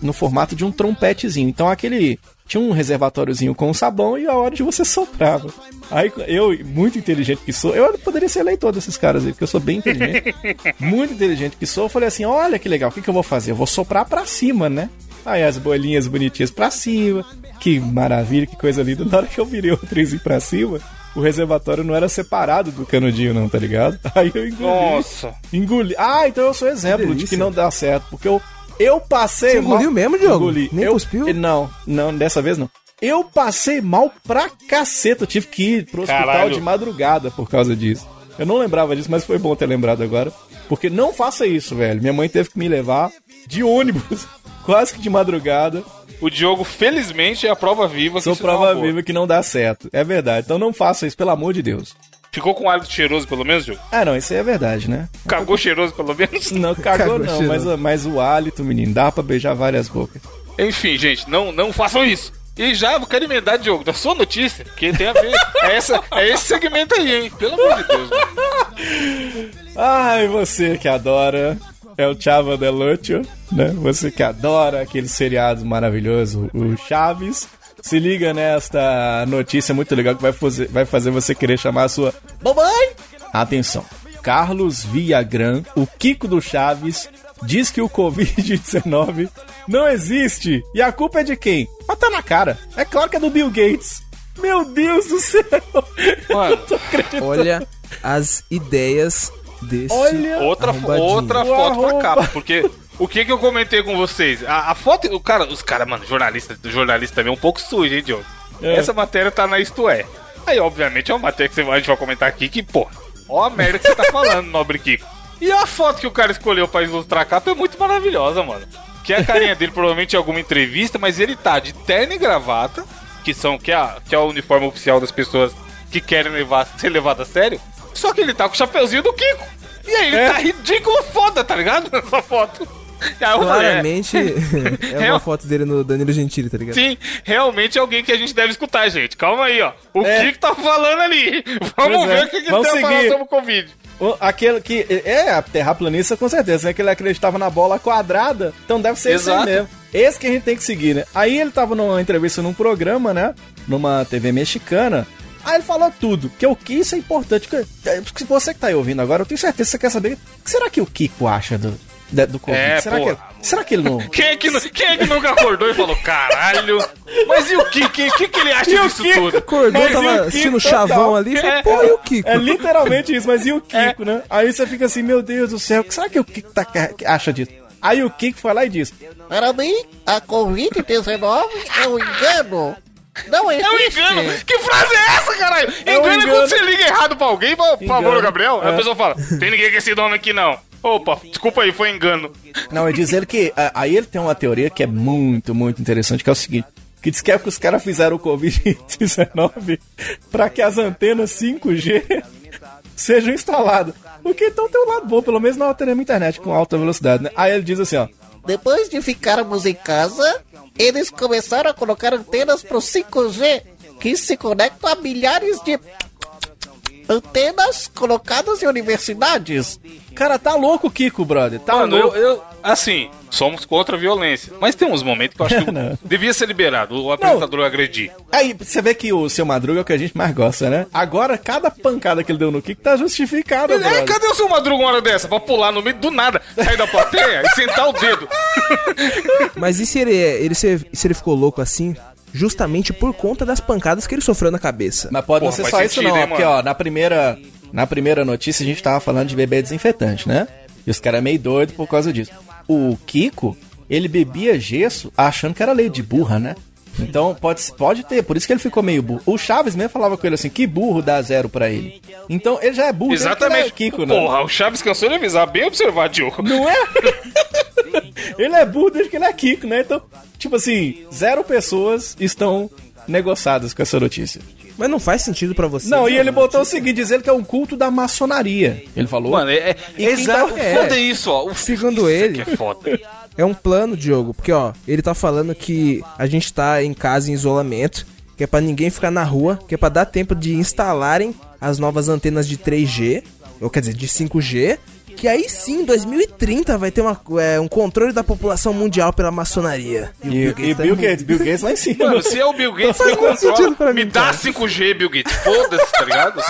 B: no formato de um trompetezinho. Então aquele. Tinha um reservatóriozinho com sabão e a hora de você soprava. Aí eu, muito inteligente que sou, eu poderia ser eleitor desses caras aí, porque eu sou bem inteligente. muito inteligente que sou, eu falei assim: olha que legal, o que, que eu vou fazer? Eu vou soprar pra cima, né? Aí as bolinhas bonitinhas pra cima. Que maravilha, que coisa linda. Na hora que eu virei o trezinho pra cima, o reservatório não era separado do canudinho, não, tá ligado? Aí eu engoli.
A: Nossa.
B: Engoli. Ah, então eu sou exemplo de que não dá certo. Porque eu, eu passei.
C: Você engoliu mesmo, Diogo?
B: Engoli.
C: Nem
B: eu,
C: cuspiu?
B: Não, não, dessa vez não. Eu passei mal pra caceta. Eu tive que ir pro hospital
A: Caralho.
B: de madrugada por causa disso. Eu não lembrava disso, mas foi bom ter lembrado agora. Porque não faça isso, velho. Minha mãe teve que me levar de ônibus, quase que de madrugada.
A: O Diogo, felizmente, é a prova viva. que
B: Sou
A: é
B: prova viva que não dá certo. É verdade. Então não faça isso, pelo amor de Deus.
A: Ficou com hálito cheiroso, pelo menos, Diogo?
B: Ah, não, isso aí é verdade, né?
A: Cagou cheiroso, pelo menos?
B: Não, cagou
C: Cagou
B: não, mas, mas o hálito, menino, dá pra beijar várias bocas.
A: Enfim, gente, não, não façam isso. E já eu quero emendar, Diogo, da sua notícia, que tem a ver. É, essa, é esse segmento aí, hein? Pelo amor de Deus. mano.
B: Ai, você que adora é o Chava de Lucho, né? Você que adora aquele seriado maravilhoso, o Chaves. Se liga nesta notícia muito legal que vai fazer, vai fazer você querer chamar a sua mamãe. Atenção. Carlos Viagran, o Kiko do Chaves, diz que o Covid-19 não existe. E a culpa é de quem? Mas tá na cara. É claro que é do Bill Gates. Meu Deus do céu.
A: Mano,
B: Tô acreditando.
C: Olha as ideias desse.
B: Olha.
A: outra, outra foto pra capa, porque o que que eu comentei com vocês? A, a foto, o cara, os caras, mano, jornalista, jornalista também é um pouco sujo, hein, Diogo?
B: É.
A: Essa matéria tá na Isto É. Aí, obviamente, é uma matéria que você a gente vai comentar aqui que, pô, ó a merda que você tá falando, nobre Kiko. E a foto que o cara escolheu pra ilustrar a capa é muito maravilhosa, mano. Que é a carinha dele, provavelmente em alguma entrevista, mas ele tá de terno e gravata, que são, que é, a- que é o uniforme oficial das pessoas que querem levar, ser levado a sério. Só que ele tá com o chapeuzinho do Kiko. E aí ele
B: É.
A: tá ridículo foda, tá ligado? Nessa foto. E aí eu falei, é,
C: Claramente é
A: Real-
C: uma foto dele no Danilo Gentili, tá ligado?
A: Sim, realmente é alguém que a gente deve escutar, gente. Calma aí, ó. O
B: É.
A: Kiko tá falando ali. Vamos
B: Pois é.
A: ver o que, que
B: Vamos
A: tem a falar
B: seguir.
A: sobre o Covid.
B: O- Aquele que. É, a terraplanista com certeza, né? Que ele acreditava na bola quadrada. Então deve ser esse aí
A: Exato.
B: mesmo. Esse que a gente tem que seguir, né? Aí ele tava numa entrevista num programa, né? Numa TV mexicana. Aí ele falou tudo, que o que isso é importante. que- Se você que tá aí ouvindo agora, eu tenho certeza que você quer saber o que será que o Kiko acha do, da- do Covid?
A: É,
B: será, que, será que ele não.
A: Quem é, que, quem é que nunca acordou e falou, caralho? Mas e o Kiko? O que, que ele acha
B: E o
A: disso
B: Kiko?
A: tudo?
C: Acordou,
B: Mas e o
C: tava assistindo chavão ali, falou,
A: É,
C: pô, e o Kiko?
B: É literalmente isso, mas e o Kiko, né? Aí você fica assim, meu Deus do céu, o que será que o Kiko tá, que acha disso? Aí o Kiko foi lá e disse:
D: Para mim, a Covid-19 é um engano. Não
A: É um engano. Que frase é essa, caralho?
B: É um
A: engano é
B: engano.
A: quando você liga errado pra alguém, por favor. Gabriel. Aí
B: É.
A: a pessoa fala, tem ninguém com esse nome aqui não. Opa, desculpa aí, foi engano.
B: Não, ele diz ele que. Aí ele tem uma teoria que é muito, muito interessante, que é o seguinte: que diz que é que os caras fizeram o Covid-19 pra que as antenas 5G sejam instaladas. Porque então tem um lado bom, pelo menos não teremos internet com alta velocidade, né? Aí ele diz assim, ó.
D: Depois de ficarmos em casa, eles começaram a colocar antenas pro 5G, que se conectam a milhares de antenas colocadas em universidades.
B: Cara, tá louco o Kiko, brother. Tá
A: Mano, eu,
B: louco.
A: eu, assim, somos contra a violência. Mas tem uns momentos que eu acho que
B: Não.
A: devia ser liberado o apresentador agredir.
B: Aí você vê que o seu Madruga é o que a gente mais gosta, né? Agora, cada pancada que ele deu no Kiko tá justificada,
A: É,
B: brother.
A: cadê o seu Madruga uma hora dessa? Pra pular no meio do nada, sair da plateia e sentar o dedo.
C: Mas e se ele, ele se, se ele ficou louco assim, justamente por conta das pancadas que ele sofreu na cabeça?
B: Mas pode não
A: Porra,
B: ser
A: faz
B: só isso
A: sentido,
B: não,
A: hein,
B: porque ó, na primeira, na primeira notícia a gente tava falando de beber desinfetante, né? E os caras meio doidos por causa disso. O Kiko, ele bebia gesso achando que era lei de burra, né? Então pode, pode ter, por isso que ele ficou meio burro. O Chaves mesmo falava com ele assim, que burro dá zero pra ele. Então ele já é burro desde que ele é
A: Exatamente.
B: Kiko, né?
A: Porra, o Chaves cansou de avisar. Bem observado, Diogo.
B: Não é? ele é burro desde que ele é Kiko, né? Então, tipo assim, zero pessoas estão negociadas com essa notícia.
C: Mas não faz sentido pra você.
B: Não, e ele botou o seguinte, dizendo que é um culto da maçonaria. Ele falou.
A: Mano, é, é,
B: quem
A: exato.
B: tá-
C: é.
A: Foda isso, ó. O
C: Segundo
A: isso
C: ele-
A: é foda.
C: É um plano, Diogo, porque ó, ele tá falando que a gente tá em casa em isolamento, que é pra ninguém ficar na rua, que é pra dar tempo de instalarem as novas antenas de 3G, ou quer dizer, de 5G, que aí sim, em 2030 vai ter uma, é, um controle da população mundial pela maçonaria.
B: E, e Bill,
C: tá
B: Gates, Bill Gates lá em cima.
A: Mano, se é o Bill Gates que controla, me dá
C: cara.
A: 5G, Bill Gates. Foda-se, tá ligado?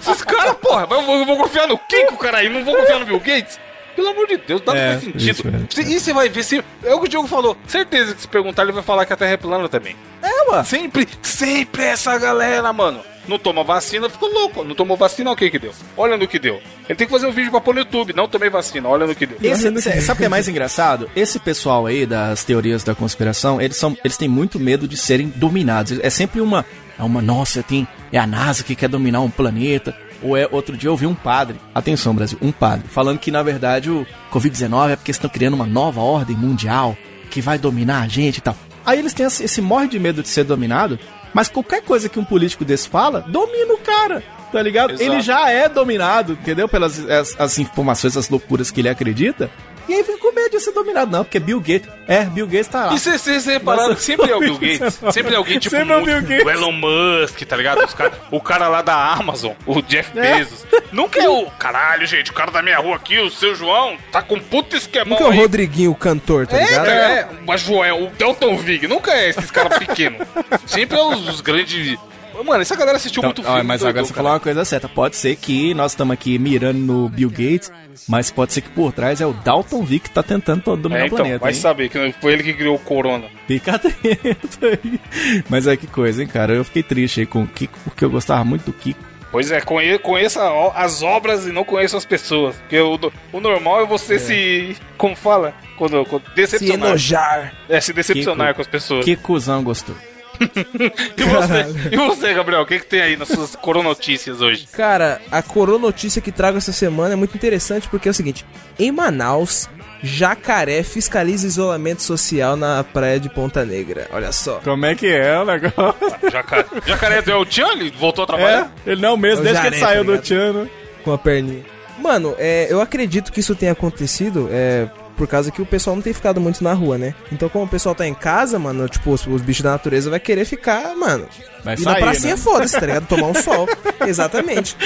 A: Esses caras, porra, eu vou, eu vou confiar no Kiko, cara, aí não vou confiar no Bill Gates. Pelo amor de Deus, dá
B: É,
A: sentido.
B: isso.
A: Se- E você vai ver se. É o que o Diogo falou. Certeza que se perguntar, ele vai falar que a Terra é plana também.
B: É, mano.
A: Sempre, sempre essa galera, mano. Não toma vacina, ficou louco. Não tomou vacina, o que que deu? Olha no que deu. Ele tem que fazer um vídeo pra pôr no YouTube. Não tomei vacina, olha no que deu.
B: Esse, sabe o que é mais engraçado? Esse pessoal aí das teorias da conspiração, eles são, eles têm muito medo de serem dominados. É sempre uma, é uma, nossa, tem, é a NASA que quer dominar um planeta. Ou é outro dia eu vi um padre, atenção Brasil, um padre, falando que na verdade o Covid-19 é porque estão criando uma nova ordem mundial que vai dominar a gente e tal. Aí eles têm esse, esse morre de medo de ser dominado, mas qualquer coisa que um político desse fala, domina o cara. Tá ligado?
A: Exato.
B: Ele já é dominado, entendeu? Pelas as, as informações, as loucuras que ele acredita. E aí vem com medo de ser dominado. Não, porque Bill Gates. É, Bill Gates tá lá.
A: E vocês repararam
B: Nossa,
A: que sempre é o Bill Gates. Sempre é alguém tipo
B: Sempre é o Bill Gates.
A: o Elon Musk, tá ligado? Os cara- o cara lá da Amazon, o Jeff
B: É.
A: Bezos. Nunca é o. Caralho, gente, o cara da minha rua aqui, o seu João, tá com um puta esquemão
C: Nunca é o. Rodriguinho, o cantor, tá
A: É,
C: ligado?
A: é, mas Joel, o Delton Vig, nunca é esses caras pequenos. Sempre é os, os grandes. Mano, essa galera assistiu
B: Então,
A: muito
B: ó,
A: filme.
B: mas
A: doido,
B: agora você
A: cara.
B: falou uma coisa certa. Pode ser que nós estamos aqui mirando no Bill Gates, mas pode ser que por trás é o Dalton Vick que tá tentando todo dominar
A: É,
B: o
A: então,
B: planeta.
A: vai
B: hein?
A: saber que foi ele que criou o Corona.
B: Fica atento aí. Mas é que coisa, hein, cara? Eu fiquei triste aí com o Kiko, porque eu gostava muito do Kiko.
A: Pois é, conhe- conheça o- as obras e não conheça as pessoas. Porque o, o normal é você se. Como fala? Quando, quando
C: Se
A: decepcionar.
C: enojar.
A: É, se decepcionar
B: Kiko.
A: com as pessoas.
B: Que cuzão gostou.
A: E, você, e você, Gabriel, o que, que tem aí nas suas coronotícias hoje?
C: Cara, a coronotícia que trago essa semana é muito interessante porque é o seguinte: em Manaus, jacaré fiscaliza isolamento social na praia de Ponta Negra. Olha só.
B: Como é que é o negócio?
A: Jacaré, Jacaré do El Chan, ele voltou a trabalhar?
B: É, ele não mesmo,
C: É o
B: desde que ele
C: Jaré,
B: saiu
C: tá
B: do
C: ligado?
B: Tiano.
C: Com a perninha. Mano, é, eu acredito que isso tenha acontecido é, por causa que o pessoal não tem ficado muito na rua, né? Então, como o pessoal tá em casa, mano, tipo, os, os bichos da natureza vai querer ficar, mano.
B: Vai
C: e na pracinha
B: né?
C: foda-se, tá ligado? Tomar um sol. Exatamente.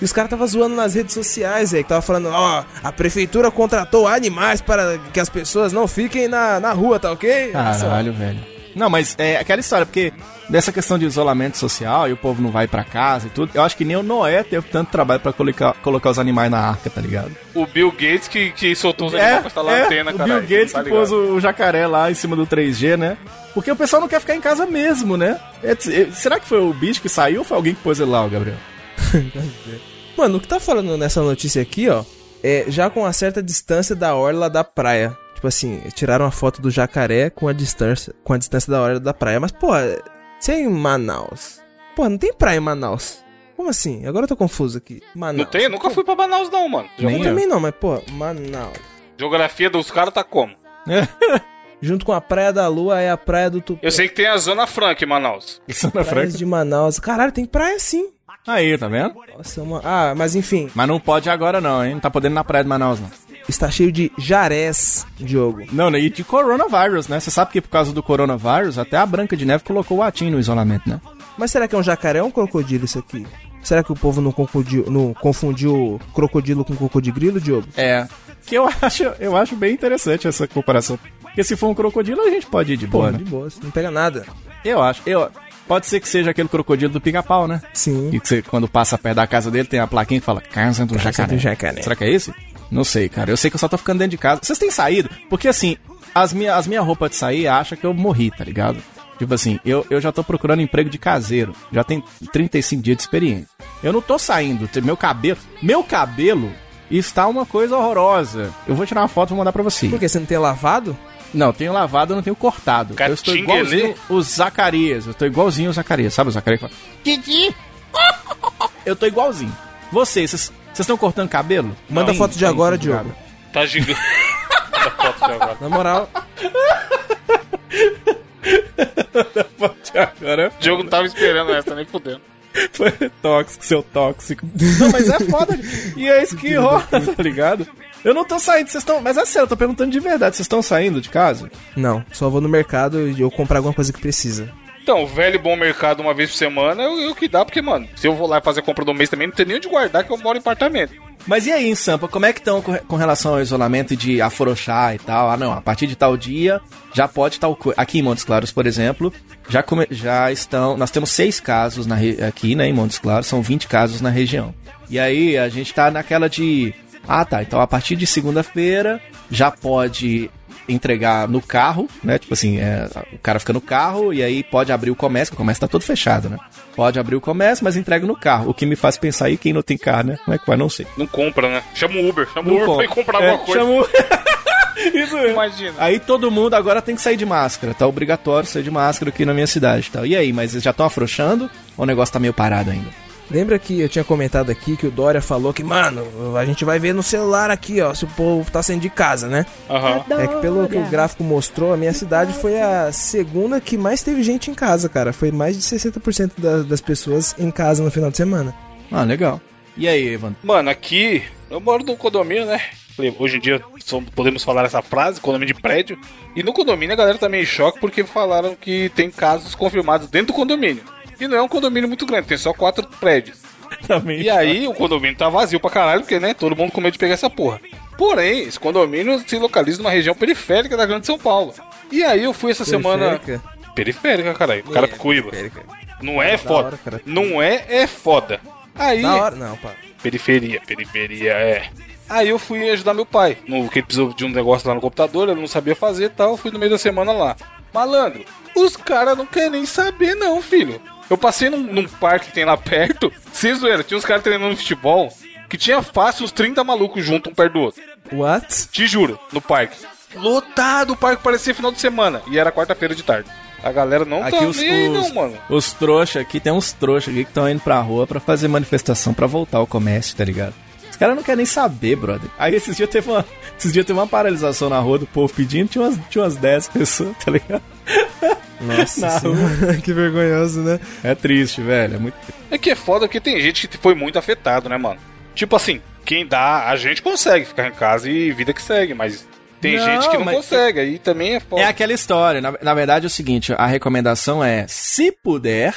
C: E os caras tava zoando nas redes sociais, aí, que tava falando, ó, a prefeitura contratou animais para que as pessoas não fiquem na, na rua, tá ok?
B: Caralho, velho. Não, mas é aquela história, porque dessa questão de isolamento social e o povo não vai pra casa e tudo, eu acho que nem o Noé teve tanto trabalho pra colocar, colocar os animais na arca, tá ligado?
A: O Bill Gates que, que soltou os animais pra instalar antena,
B: É, o. Bill Gates
A: tá
B: que pôs
A: ligado?
B: o jacaré lá em cima do 3G, né? Porque o pessoal não quer ficar em casa mesmo, né? É, é, será que foi o bicho que saiu ou foi alguém que pôs ele lá, o Gabriel?
C: Mano, o que tá falando nessa notícia aqui, ó, é já com uma certa distância da orla da praia. Tipo assim, tiraram a foto do jacaré com a distância, com a distância da orla da praia. Mas, pô, se é em Manaus. Pô, não tem praia em Manaus. Como assim? Agora eu tô confuso aqui. Manaus.
A: Não tem? Eu nunca fui pra Manaus, não, mano.
C: Eu
B: Nem eu.
C: também não, mas, pô, Manaus.
A: Geografia dos caras tá como?
C: Junto com a Praia da Lua é a Praia do Tupi.
A: Eu sei que tem a Zona Franca em Manaus.
B: Isso na
C: Praias
B: Franca.
C: de Manaus. Caralho, tem praia sim.
B: Aí, tá vendo?
C: Nossa, uma... Ah, mas enfim,
B: Mas não pode agora não, hein? Não tá podendo ir na praia de Manaus, não.
C: Está cheio de jarés, Diogo.
B: Não, né? e de coronavírus, né? Você sabe que por causa do coronavírus, até a Branca de Neve colocou o atim no isolamento, né?
C: Mas será que é um jacaré ou um crocodilo isso aqui? Será que o povo não confundiu, não confundiu crocodilo com crocodilo, Diogo?
B: É. Que eu acho, eu acho bem interessante essa comparação. Porque se for um crocodilo, a gente pode ir de
C: Pô,
B: boa, né?
C: de boa, não pega nada.
B: Eu acho. Eu, pode ser que seja aquele crocodilo do pica-pau, né?
C: Sim.
B: E que você, quando passa perto da casa dele, tem a plaquinha que fala Casa do Jacaré.
C: do Jacaré.
B: Será que é esse? Não sei, cara. Eu sei que eu só tô ficando dentro de casa. Vocês têm saído? Porque assim, as minhas as minha roupas de sair acham que eu morri, tá ligado? Tipo assim, eu, eu já tô procurando emprego de caseiro. Já tem 35 dias de experiência. Eu não tô saindo. Meu cabelo. Meu cabelo está uma coisa horrorosa. Eu vou tirar uma foto e vou mandar pra você.
C: Por que você não tem lavado?
B: Não, tenho lavado, eu não tenho cortado. Eu estou
A: Catinguelê?
B: igualzinho o Zacarias. Eu estou igualzinho o Zacarias. Sabe o Zacarias? que fala,
D: Didi,
B: Eu tô igualzinho. Vocês, vocês vocês estão cortando cabelo?
C: Manda
B: Não,
C: foto de
B: tem,
C: agora, Diogo.
A: Tá gigante. Manda foto de agora.
C: Na moral,
B: Agora
A: O Diogo não tava esperando essa, nem fudendo.
B: foi tóxico, seu tóxico. Não, mas é foda. E é isso que rola, tá ligado? Eu não tô saindo, vocês estão. Mas é sério, eu tô perguntando de verdade. Vocês estão saindo de casa?
C: não. Só vou no mercado e eu comprar alguma coisa que precisa.
A: Então, velho bom mercado uma vez por semana é o é o que dá, porque, mano, se eu vou lá fazer compra do mês também, não tem nem onde guardar, que eu moro em apartamento.
B: Mas e aí, em Sampa, como é que estão com, relação ao isolamento de afrouxar e tal? Ah, não, a partir de tal dia já pode tal coisa. Aqui em Montes Claros, por exemplo, já, come- já estão. Nós temos seis casos na re- aqui, né, em Montes Claros, são 20 casos na região. E aí a gente tá naquela de. Ah, tá, então a partir de segunda-feira já pode entregar no carro, né? Tipo assim, é, o cara fica no carro e aí pode abrir o comércio, que o comércio tá todo fechado, né? Pode abrir o comércio, mas entrega no carro. O que me faz pensar aí, quem não tem carro, né? Como é que vai? Não sei.
A: Não compra, né? Chama o Uber. Chama o Uber pra ir
B: compra.
A: comprar
B: É,
A: alguma coisa.
B: chama o- Isso mesmo.
A: Imagina.
B: Aí todo mundo agora tem que sair de máscara. Tá obrigatório sair de máscara aqui na minha cidade. Tá? E aí, mas eles já estão afrouxando ou o negócio tá meio parado ainda?
C: Lembra que eu tinha comentado aqui que o Dória falou que, mano, a gente vai ver no celular aqui, ó, se o povo tá saindo de casa, né?
A: Aham.
C: É que pelo que o gráfico mostrou, a minha cidade foi a segunda que mais teve gente em casa, cara. Foi mais de 60% da- das pessoas em casa no final de semana.
B: Ah, legal. E aí, Evan?
A: Mano, aqui, eu moro num condomínio, né? Hoje em dia só podemos falar essa frase, condomínio de prédio. E no condomínio a galera tá meio em choque porque falaram que tem casos confirmados dentro do condomínio. E não é um condomínio muito grande, tem só quatro prédios.
B: Também.
A: E aí o condomínio tá vazio pra caralho, porque, né, todo mundo com medo de pegar essa porra. Porém, esse condomínio se localiza numa região periférica da Grande São Paulo. E aí eu fui essa semana.
C: Periférica?
A: Caralho. O cara
C: É,
A: Cuiba.
C: periférica.
A: Não é
C: Da
A: foda.
C: hora, cara.
A: Não é, é foda. Aí.
C: Da hora, não, pá.
A: Periferia, periferia, é. Aí eu fui ajudar meu pai. No que ele precisou de um negócio lá no computador, ele não sabia fazer e tal. Eu fui no meio da semana lá. Malandro, os caras não querem nem saber, não, filho. Eu passei num, num parque que tem lá perto. Sem zoeira, tinha uns caras treinando futebol que tinha fácil uns 30 malucos juntos um perto do outro.
C: What?
A: Te juro, no parque. Lotado, o parque parecia final de semana. E era quarta-feira de tarde. A galera não
B: Aqui
A: tá
B: os,
A: nem aí, não,
B: os,
A: mano.
B: os trouxas aqui, tem uns trouxas aqui que estão indo pra rua pra fazer manifestação pra voltar ao comércio, tá ligado? Os caras não querem nem saber, brother. Aí esses dias teve uma, esses dias teve uma paralisação na rua do povo pedindo, tinha umas, tinha umas 10 pessoas, tá ligado?
C: Nossa que vergonhoso, né?
B: É triste, velho. É muito.
A: É que é foda porque tem gente que foi muito afetado, né, mano? Tipo assim, quem dá, a gente consegue ficar em casa e vida que segue, mas tem
B: Não,
A: gente que não consegue, aí também é foda.
B: É aquela história. Na, na verdade é o seguinte: a recomendação é, se puder.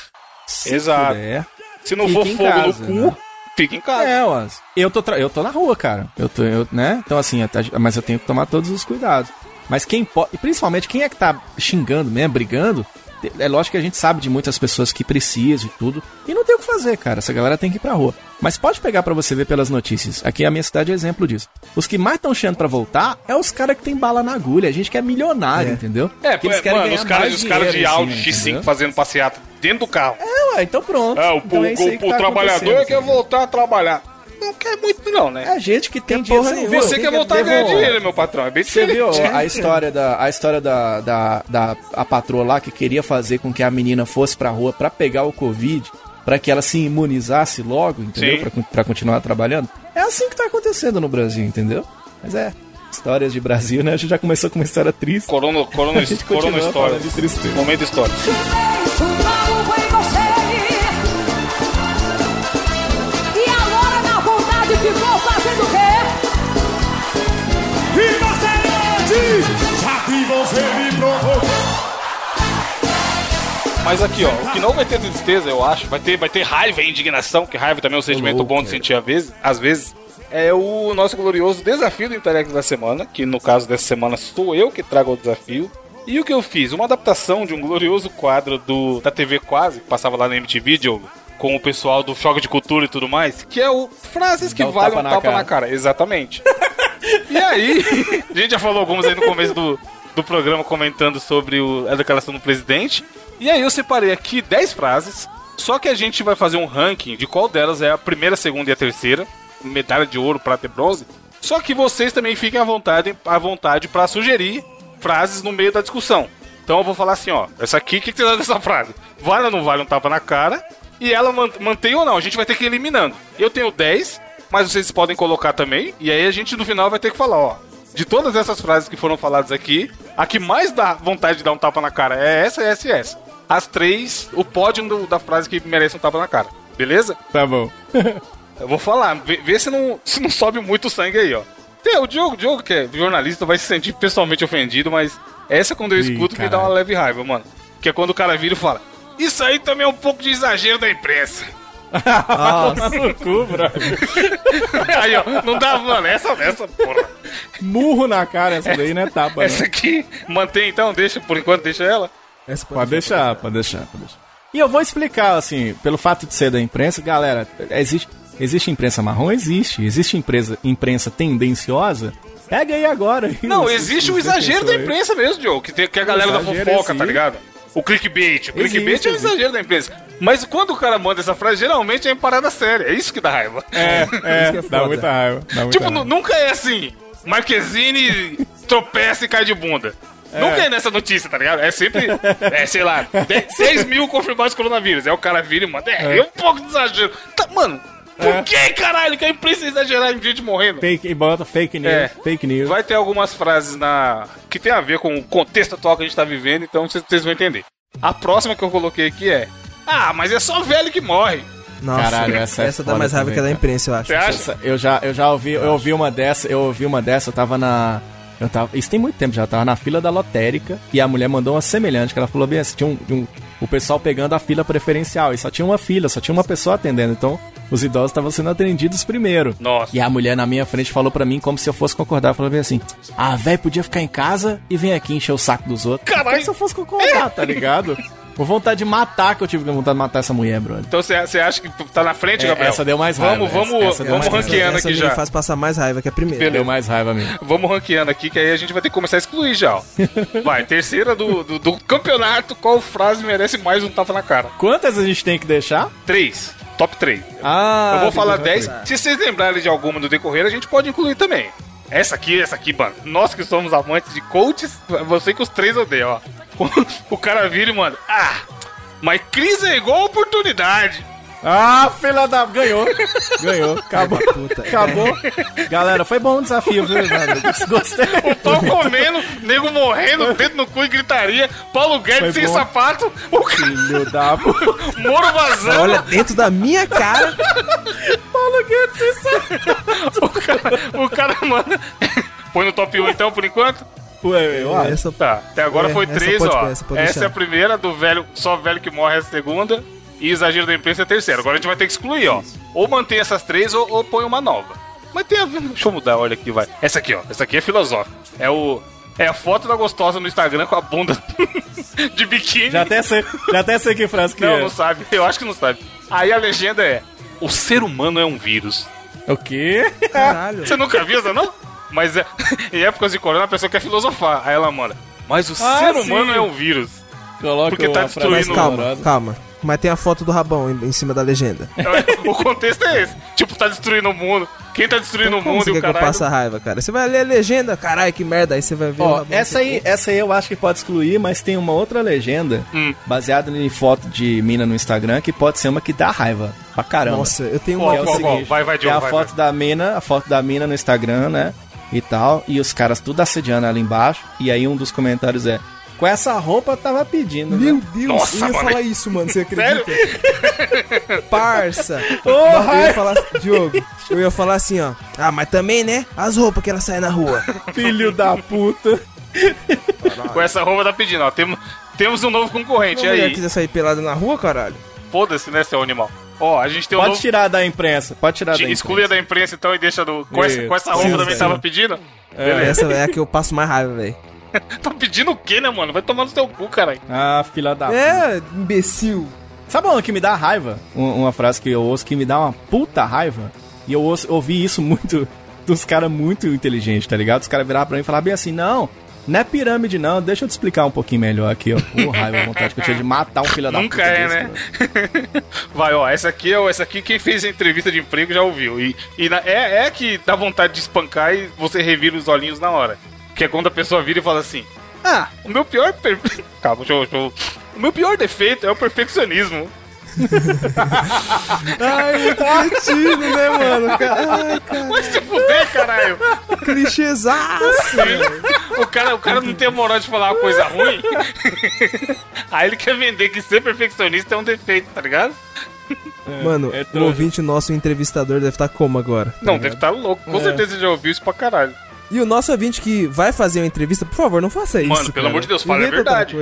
B: Se
A: Exato.
B: puder.
A: Se não for
B: em
A: fogo
B: casa,
A: no cu,
B: né?
A: fica em casa.
B: É, ué. Eu tô, tra- eu tô na rua, cara. Eu tô, eu, né? Então, assim, até- mas eu tenho que tomar todos os cuidados. Mas quem pode. E principalmente quem é que tá xingando mesmo, brigando. É lógico que a gente sabe de muitas pessoas que precisam e tudo. E não tem o que fazer, cara. Essa galera tem que ir pra rua. Mas pode pegar pra você ver pelas notícias. Aqui a minha cidade é exemplo disso. Os que mais estão cheando pra voltar é os caras que tem bala na agulha. A gente que é milionário,
C: É.
B: entendeu?
A: É,
B: Que eles
A: pô, mano,
B: ganhar
A: os caras caras de Audi
B: cima,
A: X5
B: entendeu?
A: fazendo passeata dentro do carro.
B: É, ué, então pronto.
A: É, o,
B: Então
A: o-
B: é
A: o-
B: que
A: o
B: tá
A: trabalhador
B: acontecendo,
A: quer voltar a trabalhar. Não quer muito, não, né?
B: É gente que tem
C: Quer
B: dinheiro. Você
C: nenhuma.
A: Você quer
B: que
A: voltar a ganhar dinheiro, meu patrão. É bem
B: Você viu a história da a história da, da, da a patroa lá que queria fazer com que a menina fosse pra rua pra pegar o Covid, pra que ela se imunizasse logo, entendeu? Pra continuar trabalhando. É assim que tá acontecendo no Brasil, entendeu? Mas é, histórias de Brasil, né? A gente já começou com uma história triste.
A: Corona, corona, corona história. Momento história. Mas aqui, ó, o que não vai ter tristeza, eu acho, vai ter, vai ter raiva e indignação, que raiva também é um sentimento
C: louco,
A: bom de sentir às vezes, às vezes, é o nosso glorioso desafio do Intelecto da semana, que no caso dessa semana sou eu que trago o desafio. E o que eu fiz? Uma adaptação de um glorioso quadro do, da TV Quase, que passava lá na MTV, Diogo, com o pessoal do Choque de Cultura e tudo mais, que é o Frases que
B: Dá um
A: valem
B: tapa
A: um
B: na
A: tapa
B: cara.
A: na cara. Exatamente. E aí, a gente já falou algumas aí no começo do, do programa comentando sobre o- a declaração do presidente. E aí eu separei aqui 10 frases, só que a gente vai fazer um ranking de qual delas é a primeira, segunda e a terceira, medalha de ouro, prata e bronze. Só que vocês também fiquem à vontade, à vontade para sugerir frases no meio da discussão. Então eu vou falar assim, ó, essa aqui, o que, que você dá dessa frase? Vale ou não vale um tapa na cara? E ela man- mantém ou não? A gente vai ter que ir eliminando. Eu tenho 10, mas vocês podem colocar também. E aí a gente no final vai ter que falar, ó. De todas essas frases que foram faladas aqui, a que mais dá vontade de dar um tapa na cara é essa, essa e essa. As três, o pódio do- da frase que merece um tapa na cara. Beleza?
B: Tá bom.
A: Eu vou falar, vê, vê se, não, se não sobe muito sangue aí, ó. Tem, o Diogo, Diogo, que é jornalista, vai se sentir pessoalmente ofendido, mas essa quando eu
B: Ih,
A: escuto me dá uma leve raiva, mano. Que é quando o cara vira e fala: Isso aí também é um pouco de exagero da imprensa.
B: Toma no cu,
A: aí, ó, não dá, mano, essa, essa, porra.
B: Murro na cara essa daí, né? Tapa,
A: Essa
B: né?
A: aqui, mantém então, deixa, por enquanto, deixa ela.
C: Essa
B: Pode deixar, pode deixar, pode deixar. E eu vou explicar, assim, pelo fato de ser da imprensa, galera, existe, existe imprensa marrom? Existe. Existe imprensa, imprensa tendenciosa? Pega aí agora.
A: Não, existe o exagero da imprensa mesmo, Diogo. Que, tem, que é a galera da fofoca,
B: existe.
A: tá ligado? O clickbait. O clickbait
B: Existe,
A: é
B: existe.
A: exagero da imprensa. Mas quando o cara manda essa frase, geralmente é em parada séria. É isso que dá raiva.
B: É, é,
C: é
B: dá muita raiva. Dá muita
A: tipo,
B: raiva.
A: nu- nunca é assim. Marquezine tropeça e cai de bunda. Nunca é nessa notícia, tá ligado? É sempre, é, sei lá, 10 6 mil confirmados coronavírus. Aí o cara vira e manda, é, é um pouco de exagero. Tá, mano, por
B: É.
A: que, caralho, que a imprensa exagerar em gente morrendo?
B: Fake, e bota fake news.
A: É.
B: Fake news.
A: Vai ter algumas frases na que tem a ver com o contexto atual que a gente tá vivendo, então vocês vocês vão entender. A próxima que eu coloquei aqui é: Ah, mas é só velho que morre.
C: Nossa,
B: Caralho, essa é
C: dá
B: foda
C: mais raiva
B: também,
C: que a da
B: cara.
C: imprensa, eu acho.
A: Você acha?
B: Essa- eu já, eu já ouvi, eu ouvi uma dessa, eu ouvi uma dessa, eu tava na. Eu tava, isso tem muito tempo já, eu tava na fila da lotérica e a mulher mandou uma semelhante, que ela falou bem assim, tinha um, tinha um- o pessoal pegando a fila preferencial, e só tinha uma fila, só tinha uma pessoa atendendo, então os idosos estavam sendo atendidos primeiro.
A: Nossa.
B: E a mulher na minha frente falou pra mim como se eu fosse concordar, falou bem assim: "Ah, velho, podia ficar em casa e vem aqui encher o saco dos outros".
A: Caralho.
B: Como se eu fosse concordar, tá ligado? Com vontade de matar que eu tive vontade de matar essa mulher, brother.
A: Então você acha que tá na frente,
B: É,
A: Gabriel?
B: essa deu mais raiva,
A: Vamos, vamos,
B: essa-
A: vamos ranqueando aqui já.
C: faz passar mais raiva que a primeira.
A: Beleza.
B: Deu mais raiva mesmo.
A: Vamos ranqueando aqui, que aí a gente vai ter que começar a excluir já, ó. Vai, terceira do, do, do campeonato, qual frase merece mais um tapa na cara?
B: Quantas a gente tem que deixar?
A: Três. Top 3.
B: Ah,
A: Eu vou falar
B: que-
A: 10. Se vocês lembrarem de alguma do decorrer, a gente pode incluir também. Essa aqui, essa aqui, mano. Nós que somos amantes de coaches, você que os três odeiam, ó. O, o cara vira e manda. Ah, mas crise é igual oportunidade.
B: Ah, filha da. Ganhou. Ganhou. Acabou.
C: Puta.
B: Acabou. Galera, foi bom o desafio, viu, mano? Gostei.
A: O pau comendo, nego morrendo, dedo no cu e gritaria. Paulo Guedes
B: Foi
A: sem
B: bom.
A: sapato. O
B: Filho da.
A: Moro vazando.
C: Olha dentro da minha cara.
B: Paulo Guedes, isso
A: O cara, o cara manda. Põe no top 1 então, por enquanto?
B: Ué, acho.
C: Essa,
A: Tá, até agora
C: É,
A: foi
C: essa
A: três,
C: pode-
A: ó.
C: essa
A: Essa,
C: pode
A: é a primeira, do velho, só velho que morre é a segunda. E exagero da imprensa é a terceira. Agora a gente vai ter que excluir, ó. Ou mantém essas três ou, ou põe uma nova. Mas tem a ver. Deixa eu mudar, olha aqui, vai. Essa aqui, ó. Essa aqui é filosófica. É o. É a foto da gostosa no Instagram com a bunda de biquíni.
B: Já até sei, já até sei que frase que
A: Não,
B: é.
A: não sabe. Eu acho que não sabe. Aí a legenda é: O ser humano é um vírus.
B: O quê?
C: caralho.
A: Você nunca viu essa, não? Mas é, em épocas de corona a pessoa quer filosofar. Aí ela manda. Mas o
B: Ah,
A: ser
B: sim.
A: humano é um vírus.
B: Coloca
A: Porque tá
B: frase
C: Mas
A: destruindo-
C: calma, calma. Mas tem a foto do rabão em, em cima da legenda.
A: o contexto é esse. Tipo, tá destruindo o mundo. Quem tá destruindo o
C: Como
A: mundo e o
C: que eu
A: caralho.
C: passe a raiva, cara? Você vai ler a legenda, caralho, que merda. Aí você vai ver o
B: Ó,
C: rabão.
B: essa aí, essa aí eu acho que pode excluir, mas tem uma outra legenda
A: Hum.
B: baseada em foto de mina no Instagram que pode ser uma que dá raiva pra caramba.
C: Nossa, eu tenho
A: Qual,
C: uma.
B: é o
A: qual,
B: seguinte,
A: Vai, vai,
B: é
A: Diogo,
B: a
A: vai,
B: foto
A: vai.
B: da mina, a foto da mina no Instagram, né? E tal, e os caras tudo assediando ela embaixo, e aí um dos comentários é: "Com essa roupa eu tava pedindo". né?"
C: Meu Deus,
A: Nossa,
C: eu ia
A: mano.
C: falar isso, mano. Você
A: Sério?
C: acredita? Parça.
B: Ô,
C: eu ia falar, Diogo, eu ia falar assim, ó. Ah, mas também, né? As roupas que ela sai na rua.
B: Filho da puta.
A: Com essa roupa tá pedindo, ó. Temos, temos um novo concorrente.
C: Se
A: E
C: a mulher
A: aí?
C: quiser sair pelada na rua, caralho.
A: Foda-se, né, seu animal? Ó, a gente tem um
B: Pode
A: novo.
B: tirar da imprensa, pode tirar da
A: Exclui a
B: imprensa.
A: da imprensa então e deixa do. Com essa, com essa roupa
C: Sim,
A: também
C: sim.
A: tava pedindo? Beleza.
C: Essa é a que eu passo mais raiva, velho.
A: Tá pedindo o quê, né, mano? Vai tomar no seu cu, caralho.
B: Ah, filha da puta.
C: É, imbecil.
B: Sabe uma que me dá raiva? Um- Uma frase que eu ouço que me dá uma puta raiva. E eu ouço, ouvi isso muito dos caras muito inteligentes, tá ligado? Os caras viraram pra mim e falaram bem assim: não, não é pirâmide, não. Deixa eu te explicar um pouquinho melhor aqui, ó. Pô, raiva, a vontade que eu tinha de matar um filho da
A: Nunca
B: puta.
A: é,
B: desse,
A: né?
B: cara.
A: Vai, ó, essa aqui, é, essa aqui quem fez a entrevista de emprego já ouviu. E, e na- é, é que dá vontade de espancar e você revira os olhinhos na hora. Que é quando a pessoa vira e fala assim: Ah, o meu pior. Per... Calma, deixa eu, deixa eu- O meu pior defeito é o perfeccionismo.
C: Ai, tá metido, né, mano? Ai, cara,
A: Vai se fuder, caralho!
C: clichêzaço.
A: O cara, o cara não tem a moral de falar uma coisa ruim. Aí ele quer vender que ser perfeccionista é um defeito, tá ligado?
C: Mano,
B: é
C: o ouvinte nosso, o entrevistador, deve estar como agora? tá
A: Não,
C: ligado?
A: deve estar louco. Com
B: É.
A: certeza já ouviu isso pra caralho.
C: E o nosso ouvinte que vai fazer uma entrevista, por favor, não faça isso.
A: Mano, pelo
C: cara.
A: amor de Deus, fala a verdade.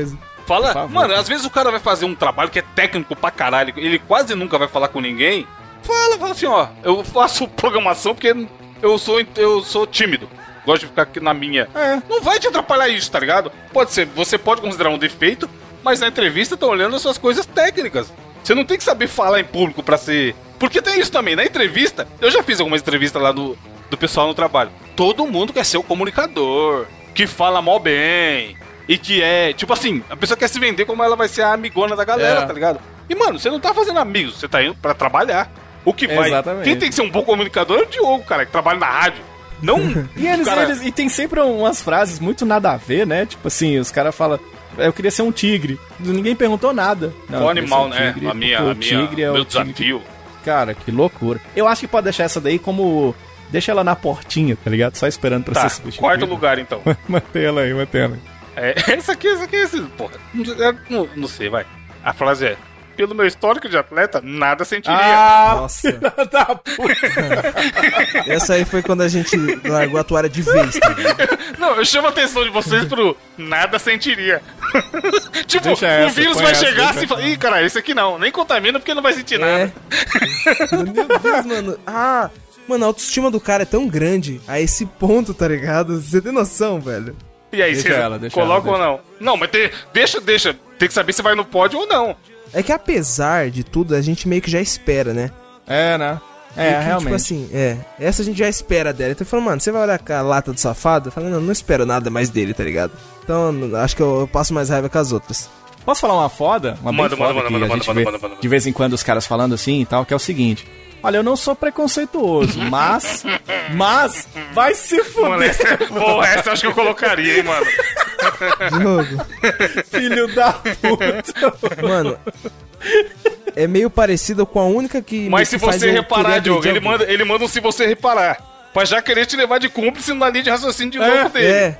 A: Fala, mano, às vezes o cara vai fazer um trabalho que é técnico pra caralho, ele quase nunca vai falar com ninguém. Fala, fala assim, ó, eu faço programação porque eu sou, eu sou tímido. Gosto de ficar aqui na minha.
B: É.
A: Não vai te atrapalhar isso, tá ligado? Pode ser, você pode considerar um defeito, mas na entrevista tá olhando as suas coisas técnicas. Você não tem que saber falar em público pra ser. Porque tem isso também, na entrevista, eu já fiz algumas entrevistas lá do, do pessoal no trabalho. todo mundo quer ser o comunicador, que fala mal bem, e que é, tipo assim, a pessoa quer se vender como ela vai ser a amigona da galera,
B: É.
A: tá ligado? E, mano, você não tá fazendo amigos, você tá indo pra trabalhar. O que vai.
B: Exatamente.
A: Quem tem que ser um bom comunicador é o Diogo, cara, que trabalha na rádio. Não.
B: E eles,
A: cara,
B: eles- e tem sempre umas frases muito nada a ver, né? Tipo assim, os caras falam, eu queria ser um tigre. Ninguém perguntou nada. Não,
A: o animal,
B: um
A: né?
B: tigre,
A: a minha, a
B: o
A: minha,
B: tigre é
A: meu
B: o tigre que-
A: desafio.
B: Cara, que loucura. Eu acho que pode deixar essa daí como. Deixa ela na portinha, tá ligado? Só esperando pra
A: Tá,
B: ser substituída.
A: quarto lugar então.
B: mantém ela aí, mantém ela aí.
A: É, essa aqui, essa aqui, esse, porra. Não, é, não, não sei, vai. A frase é: pelo meu histórico de atleta, nada sentiria.
B: Ah,
C: Nossa.
B: da puta.
C: Essa aí foi quando a gente largou a toalha de vez, tá ligado?
A: Não, eu chamo a atenção de vocês pro nada sentiria. tipo,
B: Deixa
A: o
B: essa,
A: vírus vai
B: essa,
A: chegar assim e fala: ih, cara, esse aqui não, nem contamina porque não vai sentir
C: É.
A: nada.
C: Meu Deus, mano. Ah, mano, a autoestima do cara é tão grande a esse ponto, tá ligado? Você tem noção, velho?
A: E aí,
B: Deixa
A: você
B: ela, deixa
A: coloca
B: ela,
A: ou não? Não, mas tem, deixa, deixa. Tem que saber se vai no pódio ou não.
C: É que apesar de tudo, a gente meio que já espera, né?
B: É, né? É,
C: que,
B: realmente.
C: Tipo assim, é. Essa a gente já espera dela. Então eu falo, mano, você vai olhar com a lata do safado? Eu falo, não, não espero nada mais dele, tá ligado? Então acho que eu, eu passo mais raiva com as outras.
B: Posso falar uma foda? Uma
A: Manda,
B: bem foda
A: manda,
B: que
A: manda, manda, manda, manda, manda, manda.
B: de vez em quando os caras falando assim e tal, que é o seguinte. Olha, eu não sou preconceituoso, mas... Mas vai se
A: Mano,
B: fuder,
A: essa, porra, essa eu acho que eu colocaria, hein, mano.
C: Diogo,
B: filho da puta.
C: mano. É meio parecido com a única que.
A: Mas se você reparar, Diogo, ele manda, ele manda um se você reparar. Pra já querer te levar de cúmplice na linha de raciocínio de novo dele.
C: É.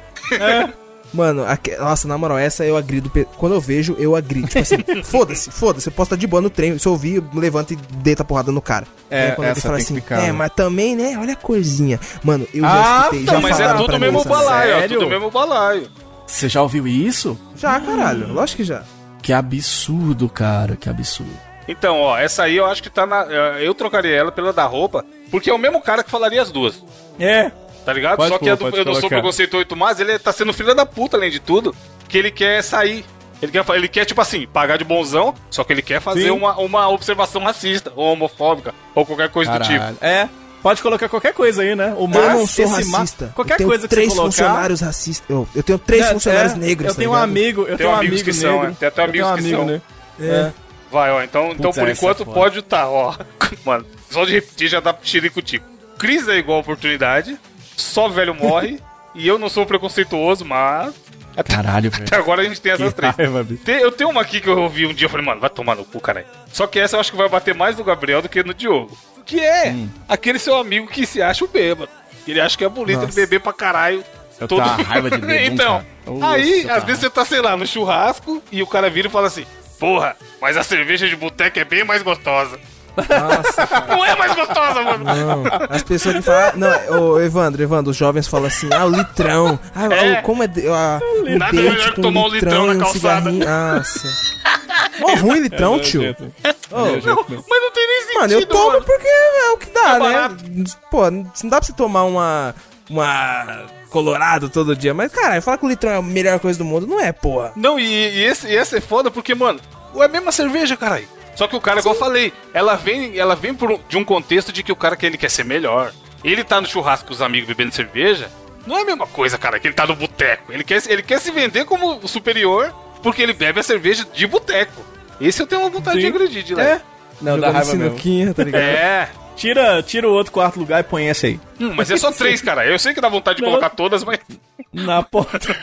C: Mano, aque- nossa, na moral, essa eu agrido. pe- Quando eu vejo, eu agrido. Tipo assim, foda-se, foda-se. Eu posso estar de boa no trem. Se eu ouvir, eu levanto e deito a porrada no cara.
B: É,
C: Aí quando ele
B: essa
C: fala
B: tem que
C: assim,
B: ficar,
C: é,
B: né?
C: mas também, né? Olha a corzinha. Mano, eu já
B: Ah,
C: escutei, já
A: Não, mas é
C: falaram
A: tudo
C: mim
A: mesmo balaio,
B: Sério?
A: tudo o mesmo balaio.
B: Você já ouviu isso?
C: Já, caralho. Lógico que já.
B: Que absurdo, cara, que absurdo.
A: Então, ó, essa aí eu acho que tá na. Eu trocaria ela pela da roupa, porque é o mesmo cara que falaria as duas.
B: É.
A: Tá ligado?
B: Pode
A: Só que
B: pôr,
A: a do- eu não sou preconceituoso, mas ele tá sendo filho da puta, além de tudo, que ele quer sair. Ele quer, ele quer, tipo assim, pagar de bonzão, só que ele quer fazer
B: Sim.
A: uma, uma observação racista, ou homofóbica, ou qualquer coisa do tipo.
B: Caralho. É. Pode colocar qualquer coisa aí, né? O
C: eu
B: mas,
C: não sou
B: esse ma-
C: racista.
B: Qualquer
C: eu tenho
B: coisa que
C: três
B: você colocar...
C: funcionários racistas. Eu, eu tenho três
B: É,
C: funcionários
B: é,
C: negros.
B: Eu
C: tá
B: tenho um
C: ligado?
B: amigo, eu tenho um amigo
A: que são,
B: negro.
A: é. Tem até
B: Eu
A: amigos
B: tenho um
A: que
B: amigo
A: são.
B: negro.
C: É.
A: Vai, ó, então, então por enquanto
B: é
A: pode tá, ó. Mano, só de repetir já dá xirico-tico. Cris é igual oportunidade, só velho morre, e eu não sou preconceituoso, mas
B: Caralho, velho.
A: até agora a gente tem essas
B: Que
A: três.
B: raiva.
A: Tem- eu tenho uma aqui que eu ouvi um dia e falei, mano, vai tomar no cu, caralho. Só que essa eu acho que vai bater mais no Gabriel do que no Diogo. Que é
B: Hum.
A: aquele seu amigo que se acha o bêbado. Ele acha que é bonito ele beber pra caralho.
B: Eu tenho uma raiva de bebum,
A: Então.
B: Nossa,
A: aí, às vezes você tá, sei lá, no churrasco e o cara vira e fala assim: Porra, mas a cerveja de boteco é bem mais gostosa.
C: Nossa,
A: Não é mais gostosa, mano.
C: não. As pessoas que falam. Não, ô, Evandro, Evandro, os jovens falam assim: ah, o litrão. Ah,
A: É.
C: como é. de- Ah, o
A: Nada
C: date
A: melhor que
C: com
A: tomar um litrão na
C: e um
A: calçada.
C: cigarrinho. Nossa. Mó ruim litrão, tio.
B: nojento.
C: Ô,
A: Não, mas não tem nem sentido.
C: Mano, eu tomo porque é o que dá,
A: É
C: né?
A: barato.
C: Pô, não dá pra você tomar uma. Uma. Colorado todo dia. Mas, cara, falar que o litrão é a melhor coisa do mundo não é, porra.
A: Não, e, e esse, e esse é foda porque, mano, é a mesma cerveja, caralho. Só que o cara, igual eu falei, ela vem, ela vem por de um contexto de que o cara que ele quer ser melhor. Ele tá no churrasco com os amigos bebendo cerveja. Não é a mesma coisa, cara, que ele tá no boteco. Ele quer, ele quer se vender como superior porque ele bebe a cerveja de boteco. Esse eu tenho uma vontade de
B: Sim.
A: agredir de lá.
B: É. Não, dá raiva mesmo.
C: tá ligado?
A: É.
B: Tira, tira o outro quarto lugar e põe esse aí.
A: Hum, mas é só três, cara. Eu sei que dá vontade de
B: Não.
A: colocar todas, mas
B: Na porta.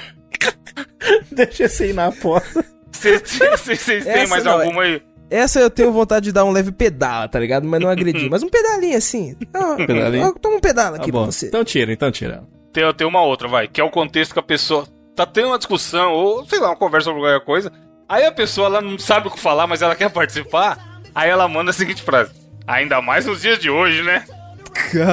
B: Deixa esse aí na porta.
A: vocês vocês têm
C: Essa
A: mais
C: não, é-
A: alguma aí?
C: Essa eu tenho vontade de dar um leve pedal, tá ligado? Mas não agredir. Mas um pedalinho assim. Ah,
B: Pedalinho?
C: ah, Toma um pedalo
B: Tá
C: aqui
B: bom.
C: pra você.
B: Então tira, então tira.
A: Tem, tem uma outra, vai, que é o contexto que a pessoa tá tendo uma discussão, ou sei lá, uma conversa sobre qualquer coisa. Aí a pessoa ela não sabe o que falar, mas ela quer participar. Aí ela manda a seguinte frase: Ainda mais nos dias de hoje, né?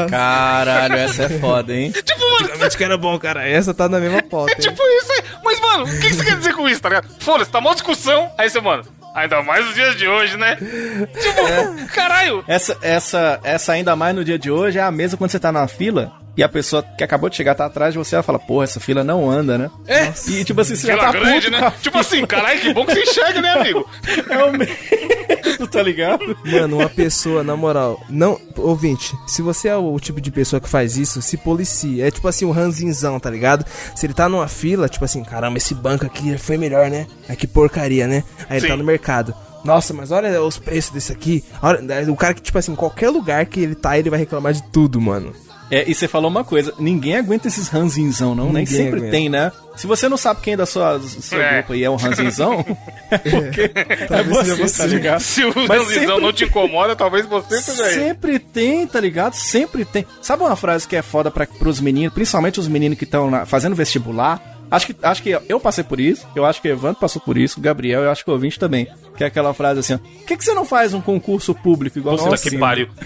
B: Caralho, essa é foda, hein?
A: Tipo, mano,
C: Antigamente que era bom, cara. Essa tá na mesma pauta.
A: é tipo isso aí. Mas, mano, o que, que você quer dizer com isso, tá ligado? Foda-se, tá uma discussão. Aí você, mano, ainda mais nos dias de hoje, né? Tipo, caralho.
B: Essa, essa, essa ainda mais no dia de hoje é a mesa quando você tá na fila e a pessoa que acabou de chegar tá atrás de você ela fala, porra, essa fila não anda, né?
A: É.
B: E tipo assim, você já
A: Fila
B: tá
A: grande,
B: puto
A: né?
B: a
A: Tipo assim, caralho, que bom que você enxerga, né, amigo?
B: É o mesmo. tá ligado?
C: Mano, uma pessoa, na moral, não. Ouvinte, se você é o tipo de pessoa que faz isso, se policia. É tipo assim, um ranzinzão, tá ligado? Se ele tá numa fila, tipo assim, caramba, esse banco aqui foi melhor, né? Ai, que porcaria, né? Aí ele tá
A: Sim.
C: no mercado. Nossa, mas olha os preços desse aqui. Olha, o cara que, tipo assim, qualquer lugar que ele tá, ele vai reclamar de tudo, mano.
B: É, e você falou uma coisa, ninguém aguenta esses ranzinzão, não, Nem
C: Ninguém
B: sempre
C: aguenta.
B: tem, né? Se você não sabe quem da sua, do seu
A: É.
B: grupo aí é um ranzinzão, é porque é
C: seja
B: você,
C: você.
B: tá ligado?
A: Se o
B: sempre-
A: não te incomoda, talvez você seja ele.
B: Sempre tem, tá ligado? Sempre tem. Sabe uma frase que é foda pra, pros meninos, principalmente os meninos que estão fazendo vestibular? Acho que, acho que eu passei por isso, eu acho que o Evandro passou por isso, o Gabriel, eu acho que o ouvinte também. Que é aquela frase assim, ó, por que, que você não faz um concurso público igual você
A: que pariu.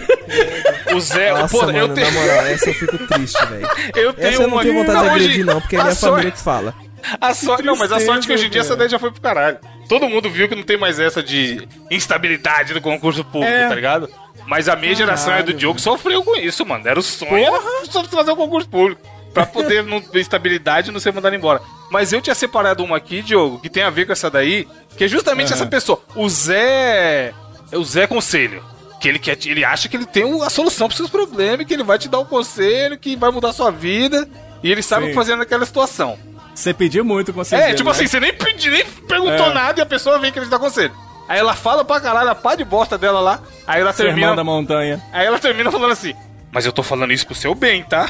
A: O Zé,
C: Nossa,
A: pô,
C: mano,
A: eu
C: na
A: tenho,
C: moral, essa eu fico triste, velho.
A: eu tenho
C: Essa eu não
A: uma-
C: tenho vontade de
A: Não, hoje-
C: agredir, não, porque é
A: a
C: minha
A: sorte-
C: família que fala.
A: A sorte, não, mas a sorte que hoje em dia essa daí já foi pro caralho. Todo mundo viu que não tem mais essa de instabilidade do concurso público,
B: É.
A: tá ligado? Mas a minha geração é do Diogo sofreu com isso, mano. Era o sonho era só fazer o concurso público. Pra poder não ter estabilidade e não ser mandado embora. Mas eu tinha separado uma aqui, Diogo, que tem a ver com essa daí, que é justamente essa pessoa. O Zé. O Zé Conselho. Que ele, quer, ele acha que ele tem a solução pros seus problemas, que ele vai te dar um conselho, que vai mudar a sua vida. E ele sabe o
B: Sim.
A: que fazer naquela situação.
B: Você pediu muito conselho.
A: É,
B: dele,
A: tipo
B: né?
A: assim, você nem pediu, nem perguntou
B: É.
A: nada e a pessoa vem querer te dar conselho. Aí ela fala pra caralho a pá de bosta dela lá. Aí ela
B: Sermão
A: termina.
B: da montanha.
A: Aí ela termina falando assim. Mas eu tô falando isso pro seu bem, tá?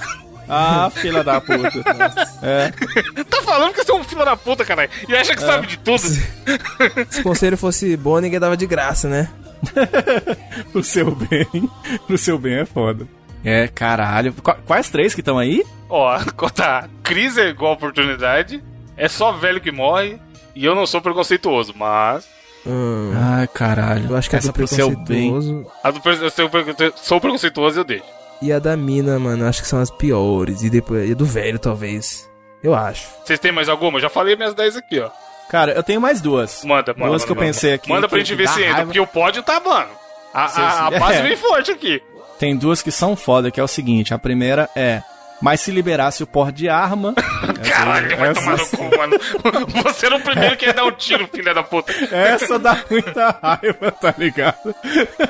B: Ah, filha da puta. é.
A: tá falando que você é um filho da puta, caralho. E acha que sabe de tudo.
C: Se o conselho fosse bom, ninguém dava de graça, né?
B: Pro seu bem. Pro seu bem é foda. É, caralho. Qu- quais três que estão aí?
A: Ó, tá. Crise é igual oportunidade. É só velho que morre. E eu não sou preconceituoso, mas.
C: Hum,
B: Ai, caralho.
C: eu acho que a
B: Essa
C: do
B: pro seu bem.
C: preconceituoso
A: A do, pre- eu sou preconce- sou preconceituoso e eu deixo.
C: E a da mina, mano, eu acho que são as piores. E depois, e a do velho, talvez. Eu acho.
A: Vocês têm mais alguma? Eu já falei minhas 10 aqui, ó.
B: Cara, eu tenho mais duas.
A: Manda, manda.
B: Duas
A: manda,
B: que eu
A: manda.
B: pensei aqui.
A: Manda pra
B: que-
A: gente ver se entra, porque o pódio tá, mano. A, a, a base
B: É.
A: vem forte aqui.
B: Tem duas que são foda, que é o seguinte. A primeira é... Mas se liberasse o porte de arma...
A: Caralho, vai
B: essa-
A: tomar no cu, mano. Você era o primeiro que ia dar um tiro, filha da puta.
B: Essa dá muita raiva, tá ligado?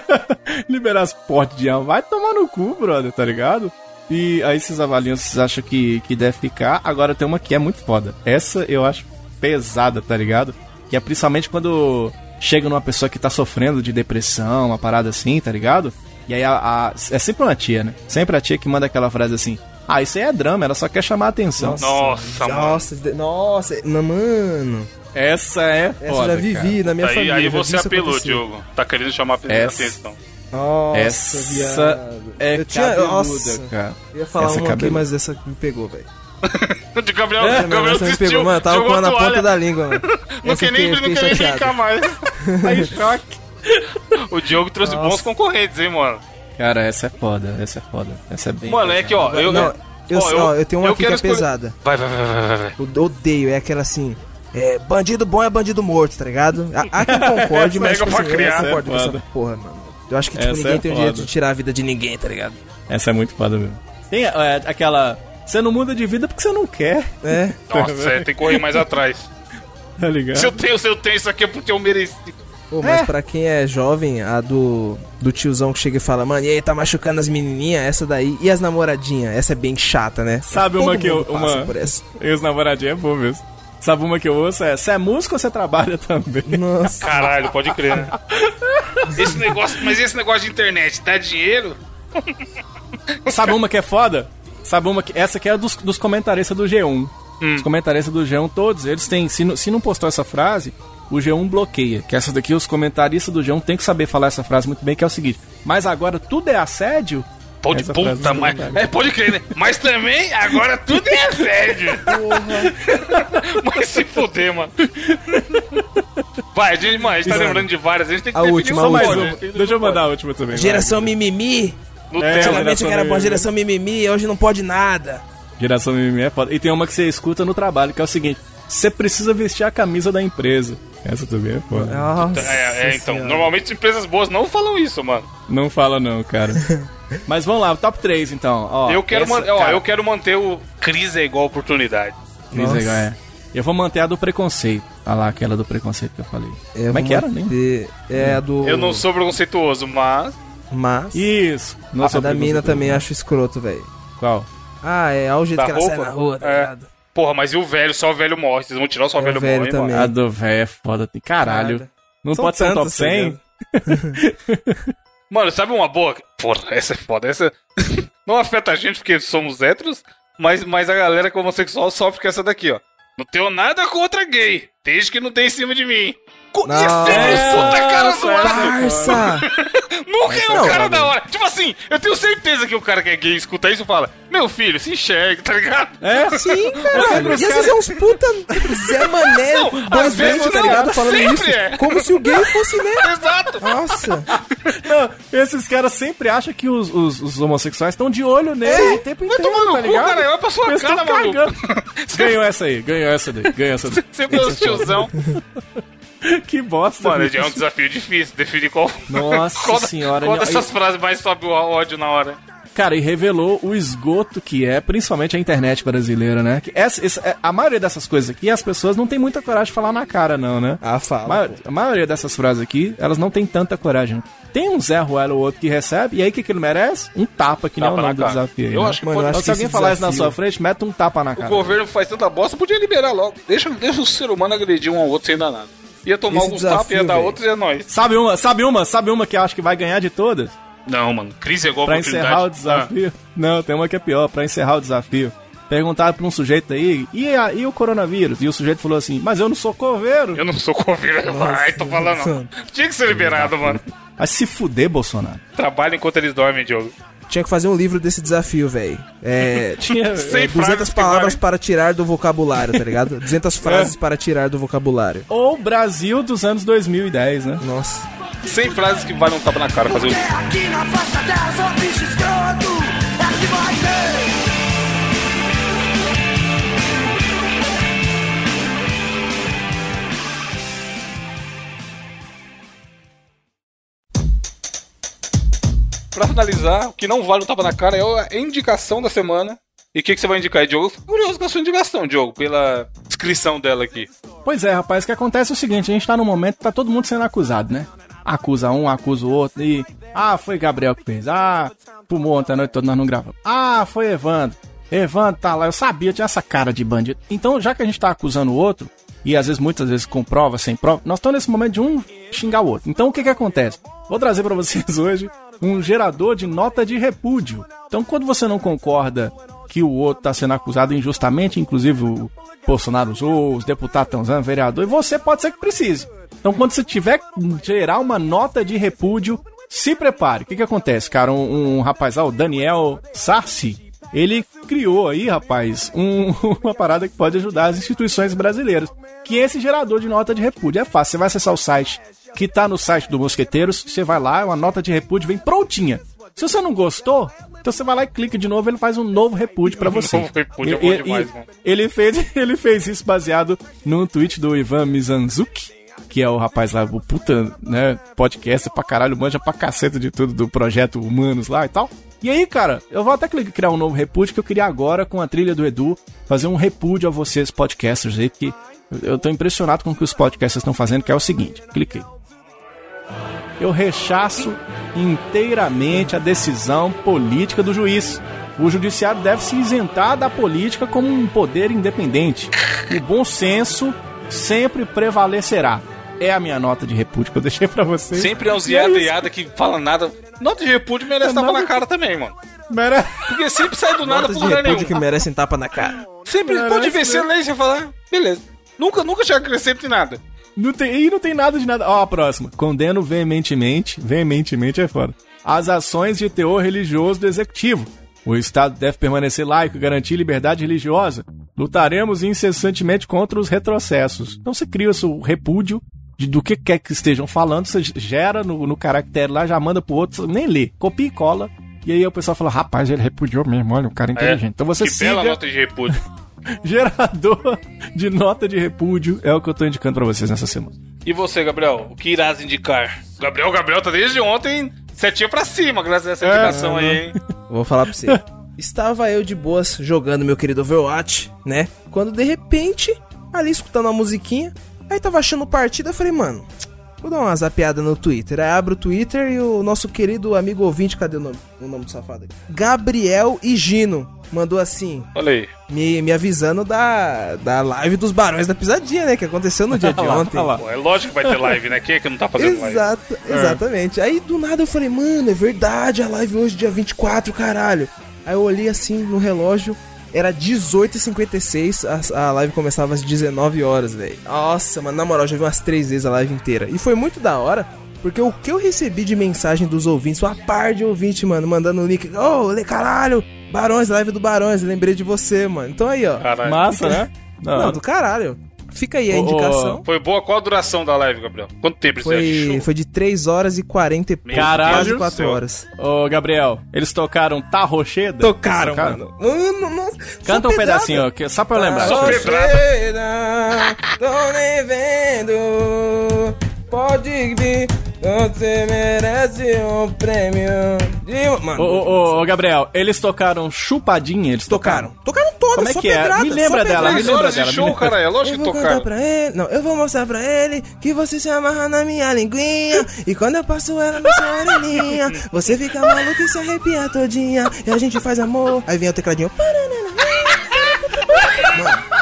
B: Liberar as portas de arma. Vai tomar no cu, brother, tá ligado? E aí avaliam se vocês acham que, que deve ficar. Agora tem uma que é muito foda. Essa eu acho pesada, tá ligado? Que é principalmente quando chega numa pessoa que tá sofrendo de depressão, uma parada assim, tá ligado? E aí a, a- é sempre uma tia, né? Sempre a tia que manda aquela frase assim: Ah, isso aí é drama, ela só quer chamar a atenção.
A: Nossa, mano.
C: Nossa, de- nossa, não, mano.
B: Essa é
C: Essa
B: foda.
C: eu já vivi na minha
A: Aí,
C: família.
A: aí você apelou,
C: acontecer.
A: Diogo. Tá querendo chamar a
B: Essa-
A: atenção.
C: Nossa,
B: Essa
C: viado.
B: é
C: Eu tinha-
B: cabeluda,
C: nossa.
B: cara.
C: Eu ia falar
B: Essa é
C: uma aqui,
B: cabeluda.
C: mas essa me pegou, velho.
A: De Gabriel,
C: É,
A: Gabriel
C: essa me
A: desistiu.
C: pegou, mano. Eu tava com ela na ponta da língua, mano.
A: Não
C: Essa
A: quer nem, não quer brincar mais.
B: Tá em choque.
A: O Diogo trouxe
C: Nossa.
A: bons concorrentes, hein, mano.
B: Cara, essa é foda, essa é foda. Essa é bem.
A: Mano, é que, ó, eu...
C: Não, eu,
A: ó,
C: ó, eu tenho uma aqui que é
A: escolher-
C: pesada.
A: Vai, vai, vai, vai, vai.
C: Eu odeio, é aquela assim. É, bandido bom é bandido morto, tá ligado? Há, quem concorde, mas tipo
A: pra
C: assim, eu não concordo
B: é
C: com essa
B: foda.
C: porra, mano. Eu acho que tipo,
B: Essa
C: ninguém
B: é
C: tem o direito de tirar a vida de ninguém, tá ligado?
B: Essa é muito foda mesmo. Tem é, aquela. Você não muda de vida porque você não quer,
C: É.
A: Nossa, é, tem que correr mais atrás.
B: tá ligado?
A: Se eu tenho, se eu tenho isso aqui é porque eu mereci.
C: Pô, mas pra quem é jovem, a do, do tiozão que chega e fala, mano, e aí, tá machucando as menininhas? Essa daí. E as namoradinhas? Essa é bem chata, né?
B: Sabe
C: Todo
B: uma que eu. Uma...
C: por essa.
B: Ex-namoradinha é bom mesmo. Sabe uma que eu ouço? É: você é músico ou você trabalha também?
C: Nossa.
A: Caralho, pode crer, né? Esse negócio, mas esse negócio de internet dá dinheiro?
B: Sabe uma que é foda? Sabe uma que. Essa aqui é dos, dos comentaristas do G1. Os comentaristas do G1, todos eles têm. Se, não- se não postou essa frase, o G1 bloqueia. Que essa daqui, os comentaristas do G1 têm que saber falar essa frase muito bem, que é o seguinte. Mas agora tudo é assédio?
A: Pode
B: Essa
A: puta,
B: não
A: mas. É, pode crer, né? Mas também, agora tudo é assédio. mas se fuder, mano. Vai, a gente, mano, a gente tá
C: Mano,
A: lembrando de várias, a gente tem que
C: a
A: definir
C: última,
A: um
C: a
A: pódio,
C: última.
A: a gente tem que
B: Deixa eu mandar a última também. vai.
C: Geração mimimi.
A: pódio. No
B: É.
C: Antigamente
B: geração
C: era
B: mimimi.
C: geração mimimi, hoje não pode nada.
B: Geração mimimi é foda. E tem uma que você escuta no trabalho, que é o seguinte: você precisa vestir a camisa da empresa. Essa também é foda.
C: Nossa
A: É, é, então,
C: Senhora.
A: normalmente empresas boas não falam isso, mano.
B: Não fala não, cara. Mas vamos lá, top 3 então. Ó,
A: eu, quero
B: essa,
A: man- ó, eu quero manter o crise é igual oportunidade.
B: Cris é igual, é. Eu vou manter a do preconceito. Ah lá, aquela do preconceito que eu falei.
C: Eu
B: Como é que era, né?
C: É a do.
A: Eu não sou preconceituoso, mas.
C: Mas.
B: Isso.
C: a
B: Nossa,
C: da mina também acho escroto, velho.
B: Qual?
C: Ah, é, olha o jeito
A: Da
C: que ela sai
A: roupa?
C: na rua, tá
A: É.
C: ligado?
A: Porra, mas e o velho? Só o velho morre. Vocês vão tirar o só o
C: É,
A: velho,
C: velho
A: morre,
C: também.
A: mano.
B: A do véio é foda. tem- Caralho.
C: Nada.
B: Não
C: São
B: pode ser um top
C: tantos, tá
B: 100?
C: ligado?
A: Mano, sabe uma boa? Porra, essa é foda. Essa não afeta a gente porque somos héteros, mas, mas a galera que é homossexual sofre com essa daqui, ó. Não tenho nada contra gay, desde que não tem em cima de mim. Co- E é sempre
C: Nossa,
A: puta cara zoado.
C: Parça!
A: Nunca é um cara
C: mano.
A: da hora. Tipo assim, eu tenho certeza que o cara que é gay escuta isso e fala: Meu filho, se enxerga, tá ligado?
B: É?
C: Sim, caralho.
B: os
C: E às vezes é uns puta Zé Mané dois
A: vezes
C: tá ligado? Falando isso.
A: é.
C: Como se o gay fosse, né?
A: Exato.
C: Nossa.
B: Não, esses caras sempre acham que os, os, os homossexuais estão de olho nele o tempo inteiro,
A: tomar no
B: tá
A: cu,
B: ligado?
A: cara. Vai pra sua
B: Eles
A: cara,
B: cagando. Ganhou essa aí, ganhou essa daí, ganhou essa daí.
A: Sempre é os tiozão.
B: que bosta.
A: Mano,
B: bicho.
A: é um desafio difícil definir qual.
B: Nossa
A: qual
B: senhora.
A: Qual
B: não,
A: dessas frases mais sobe o ódio na hora?
B: Cara, e revelou o esgoto que é, principalmente a internet brasileira, né? Que essa, essa- é- a maioria dessas coisas aqui, as pessoas não tem muita coragem de falar na cara, não, né?
C: Ah,
B: A,
C: fala.
B: ma- a maioria dessas frases aqui, elas não tem tanta coragem. Tem um Zé Ruelo ou outro que recebe, e aí o que, que ele merece? Um tapa, que nem é o
A: Tapa
B: nome do desafio.
A: Eu
B: né?
A: acho que
C: Mano,
A: pode-
C: eu acho
B: Então, se alguém
C: esse
B: falar isso na sua frente, mete um tapa na
A: O
B: cara.
A: governo faz tanta bosta, podia liberar logo. Deixa, deixa o ser humano agredir um ao outro sem dar nada. Ia tomar
C: Esse
A: alguns tapas, ia dar outros e é nóis.
B: Sabe uma, sabe uma, sabe uma que eu acho que vai ganhar de todas?
A: Não, mano. Crise é igual
B: Pra encerrar o desafio. Não, tem uma que é pior. Pra encerrar o desafio. Perguntaram pra um sujeito aí, e, a- e o coronavírus? E o sujeito falou assim, mas eu não sou coveiro.
A: Eu não sou convívio. Ai, tô falando. Tinha que ser liberado, mano.
B: Vai se fuder, Bolsonaro.
A: Trabalha enquanto eles dormem, Diogo.
C: Tinha que fazer um livro desse desafio, velho. É.
B: Tinha,
C: é, 200
A: frases que
C: palavras
A: valem.
C: para tirar do vocabulário, tá ligado? 200 frases para tirar do vocabulário.
B: Ou Brasil dos anos 2010, né?
C: Nossa.
A: Sem frases que valem um tapa na cara fazer o livro.
E: Aqui na faixa 10, ô bicho escroto, é que vai ter.
A: Pra finalizar, o que não vale um tapa na cara é a indicação da semana. E o que, que você vai indicar Diogo? Curioso com a sua indicação, Diogo, pela descrição dela aqui.
B: Pois é, rapaz, o que acontece é o seguinte, a gente tá num momento que tá todo mundo sendo acusado, né? Acusa um, acusa o outro, e... Ah, foi Gabriel que fez. Ah, fumou ontem a noite toda, nós não gravamos. Ah, foi Evandro. Evandro tá lá, eu sabia, tinha essa cara de bandido. Então, já que a gente tá acusando o outro, e às vezes, muitas vezes com prova, sem prova, nós estamos nesse momento de um xingar o outro. Então, o que que acontece? Vou trazer pra vocês hoje um gerador de nota de repúdio. Então, quando você não concorda que o outro tá sendo acusado injustamente, inclusive o Bolsonaro usou, os deputados estão usando, vereador, e você pode ser que precise. Então, quando você tiver gerar uma nota de repúdio, se prepare. O que que acontece, cara? Um, um rapaz o Daniel Sarci, ele criou aí, rapaz, um- uma parada que pode ajudar as instituições brasileiras, que é esse gerador de nota de repúdio. É fácil, você vai acessar o site que tá no site do Mosqueteiros, você vai lá, uma nota de repúdio vem prontinha. Se você não gostou, então você vai lá e clica de novo, ele faz um novo repúdio pra você.
A: novo repúdio é
B: E-
A: bom
B: e-
A: demais,
B: e-
A: mano.
B: ele fez, ele fez isso baseado num tweet do Ivan Mizanzuki, que é o rapaz lá, o puta, né, podcast pra caralho, manja pra caceta de tudo do projeto Humanos lá e tal. E aí, cara, eu vou até criar um novo repúdio que eu queria agora com a trilha do Edu, fazer um repúdio a vocês podcasters aí, porque eu- tô impressionado com o que os podcasters estão fazendo, que é o seguinte, cliquei. Eu rechaço inteiramente a decisão política do juiz. O judiciário deve se isentar da política como um poder independente. O bom senso sempre prevalecerá. É a minha nota de repúdio que eu deixei pra vocês.
A: Sempre é uns
B: E é
A: que fala nada. Nota de repúdio merece
B: É
A: tapa na cara também, mano.
B: Mere-
A: Porque sempre sai do nada
C: Notas
A: pro
C: de
A: lugar
C: repúdio
A: nenhum.
C: que merecem tapa na cara.
A: Sempre
B: Merece,
A: pode vencer a lei e você falar, "Ah, beleza. Nunca, nunca já acrescento em nada.
B: Não tem, e não tem nada de nada. Ó, a próxima. Condeno veementemente, veementemente é foda, as ações de teor religioso do executivo. O Estado deve permanecer laico e garantir liberdade religiosa. Lutaremos incessantemente contra os retrocessos. Então você cria o seu repúdio de, do que quer que estejam falando, você gera no, no caractere lá, já manda pro outro, nem lê, copia e cola. E aí o pessoal fala, rapaz, ele repudiou mesmo, olha, o cara é inteligente. Então você
A: que bela
B: siga
A: nota de repúdio.
B: gerador de nota de repúdio, é o que eu tô indicando pra vocês nessa semana.
A: E você, Gabriel, o que irás indicar? Gabriel, Gabriel tá desde ontem setinha pra cima, graças a essa
B: É,
A: indicação
B: é,
A: aí, hein?
C: Vou falar pra você. Estava eu de boas jogando meu querido Overwatch, né? Quando de repente ali escutando uma musiquinha. Aí tava achando partida, eu falei, mano, vou dar uma zapeada no Twitter. Aí abro o Twitter e o nosso querido amigo ouvinte, cadê o nome, o nome do safado aqui? Gabriel Higino mandou assim,
A: Olha aí.
C: me, me avisando da, da live dos Barões da Pisadinha, né? Que aconteceu no dia de ontem.
A: Pô, é lógico que vai ter live, né? Quem é que não tá fazendo live?
C: Exato, exatamente. Aí do nada eu falei, mano, é verdade, a live hoje, dia 24, caralho. Aí eu olhei assim no relógio, era 18h56, a, a live começava às 19 horas, velho. Nossa, mano, na moral, já vi umas três vezes a live inteira. E foi muito da hora, porque o que eu recebi de mensagem dos ouvintes, uma par de ouvinte, mano, mandando o link, ô, oh, caralho, Barões, live do Barões, lembrei de você, mano. Então aí, ó.
A: Caralho.
B: Massa, né?
C: Não, do caralho. Fica aí a indicação.
A: Foi boa? Qual a duração da live, Gabriel? Quanto tempo você
C: Foi,
A: achou?
C: foi de 3 horas e 40 e pouco,
B: Caralho
C: quase
A: do
C: 4
A: céu.
C: horas.
B: Ô, Gabriel, eles tocaram Tá Rocheda?
C: Tocaram, mano. Mano, nossa,
B: Canta um pedacinho, ó, que- só pra eu lembrar.
A: Só
C: Rocheda, tô nem vendo. Pode vir, você merece um prêmio. De... Mano,
B: Ô, ô, ô, Gabriel, eles tocaram Chupadinha, eles tocaram.
C: tocaram. Tocaram todas,
B: Como é
C: só
B: que é?
C: pedrada,
B: Me
C: só
B: lembra dela, me lembra dela,
A: de
B: me
A: show,
B: lembra.
A: cara. É lógico
C: Eu
A: que tocaram.
C: pra ele, não, eu vou mostrar pra ele que você se amarra na minha linguinha E quando eu passo ela na sua orelhinha Você fica maluco e se arrepia todinha E a gente faz amor, aí vem o tecladinho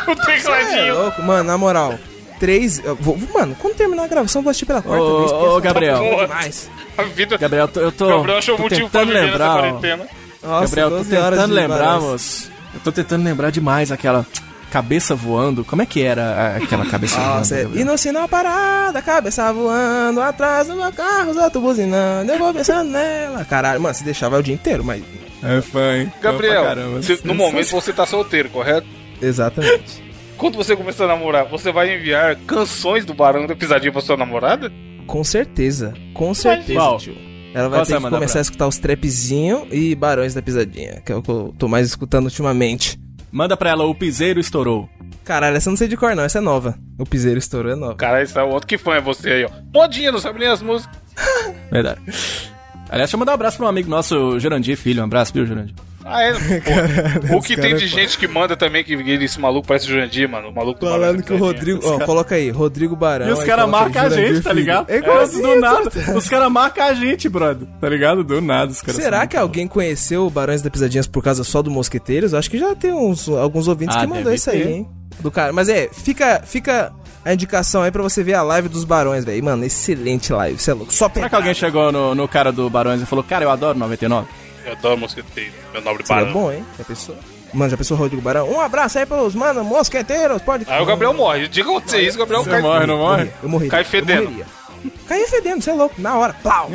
A: O
C: É
A: tecladinho.
C: louco, mano, na moral Três, eu vou- mano, quando terminar a gravação eu vou assistir pela quarta
B: Ô,
C: vez
B: ô, Gabriel.
C: demais.
A: A vida.
B: Gabriel, eu tô, eu tô,
A: Gabriel achou
B: tô
A: motivo pra
B: tentando lembrar,
A: quarentena.
C: Nossa,
B: Gabriel, tô
C: 12 horas
B: tentando lembrar, moço. Eu tô tentando lembrar demais aquela cabeça voando. Como é que era aquela cabeça
C: Nossa,
B: voando?
C: E no sinal parada, cabeça voando, atrás do meu carro, os outros buzinando, eu vou pensando nela. Caralho, mano, se deixar vai o dia inteiro, mas.
B: É fã, hein?
A: Gabriel,
B: caramba.
A: se- no momento você tá solteiro, correto?
C: Exatamente.
A: Quando você começar a namorar, você vai enviar canções do Barão da Pisadinha pra sua namorada?
C: Com certeza, com certeza,
B: Qual?
C: tio. Ela vai ter que começar
B: pra
C: a escutar os trapzinho e Barões da Pisadinha, que é o que eu tô mais escutando ultimamente.
B: Manda pra ela, o piseiro estourou.
C: Caralho, essa eu não sei de cor não, essa é nova. O piseiro estourou é nova.
A: Cara, esse é o outro que fã é você aí, ó. Modinha, não sabe nem as músicas.
B: Verdade. Aliás, deixa eu mandar um abraço pra um amigo nosso, o Jurandir Filho. Um abraço, viu, Jurandir?
A: Ah, é? Pô, o que tem
C: cara
A: de
C: é
A: gente que manda também, que ele, esse maluco parece o Jurandir, mano. O maluco
C: Falando que o. Rodrigo. Ó, coloca aí, Rodrigo Barão.
B: E os caras marcam a gente, tá ligado?
C: É igualzinho,
B: do nada.
C: exato.
B: Os caras marcam a gente, brother. Tá ligado? Do nada, os caras.
C: Será que alguém conheceu o Barões da Pisadinhas por causa só do Mosqueteiros? Acho que já tem uns, alguns ouvintes
B: Ah,
C: que mandou isso aí, hein? Do cara. Mas é, fica, fica a indicação aí pra você ver a live dos Barões, velho. Mano, excelente live, você é louco. Só
B: Será que alguém chegou no, no cara do Barões e falou, cara, eu adoro 99?
A: Eu adoro mosqueteiro, meu nobre
C: Seria
A: Barão.
C: bom, hein? Já pensou? Mano, já pensou Rodrigo Barão? Um abraço aí pros, mano, mosqueteiros, pode...
A: Aí o Gabriel morre. Diga acontecer isso, o Gabriel
B: Você
A: cai.
B: morre, não morre?
C: Eu morri.
A: Cai fedendo.
C: Cai fedendo, você é louco. Na hora, plau.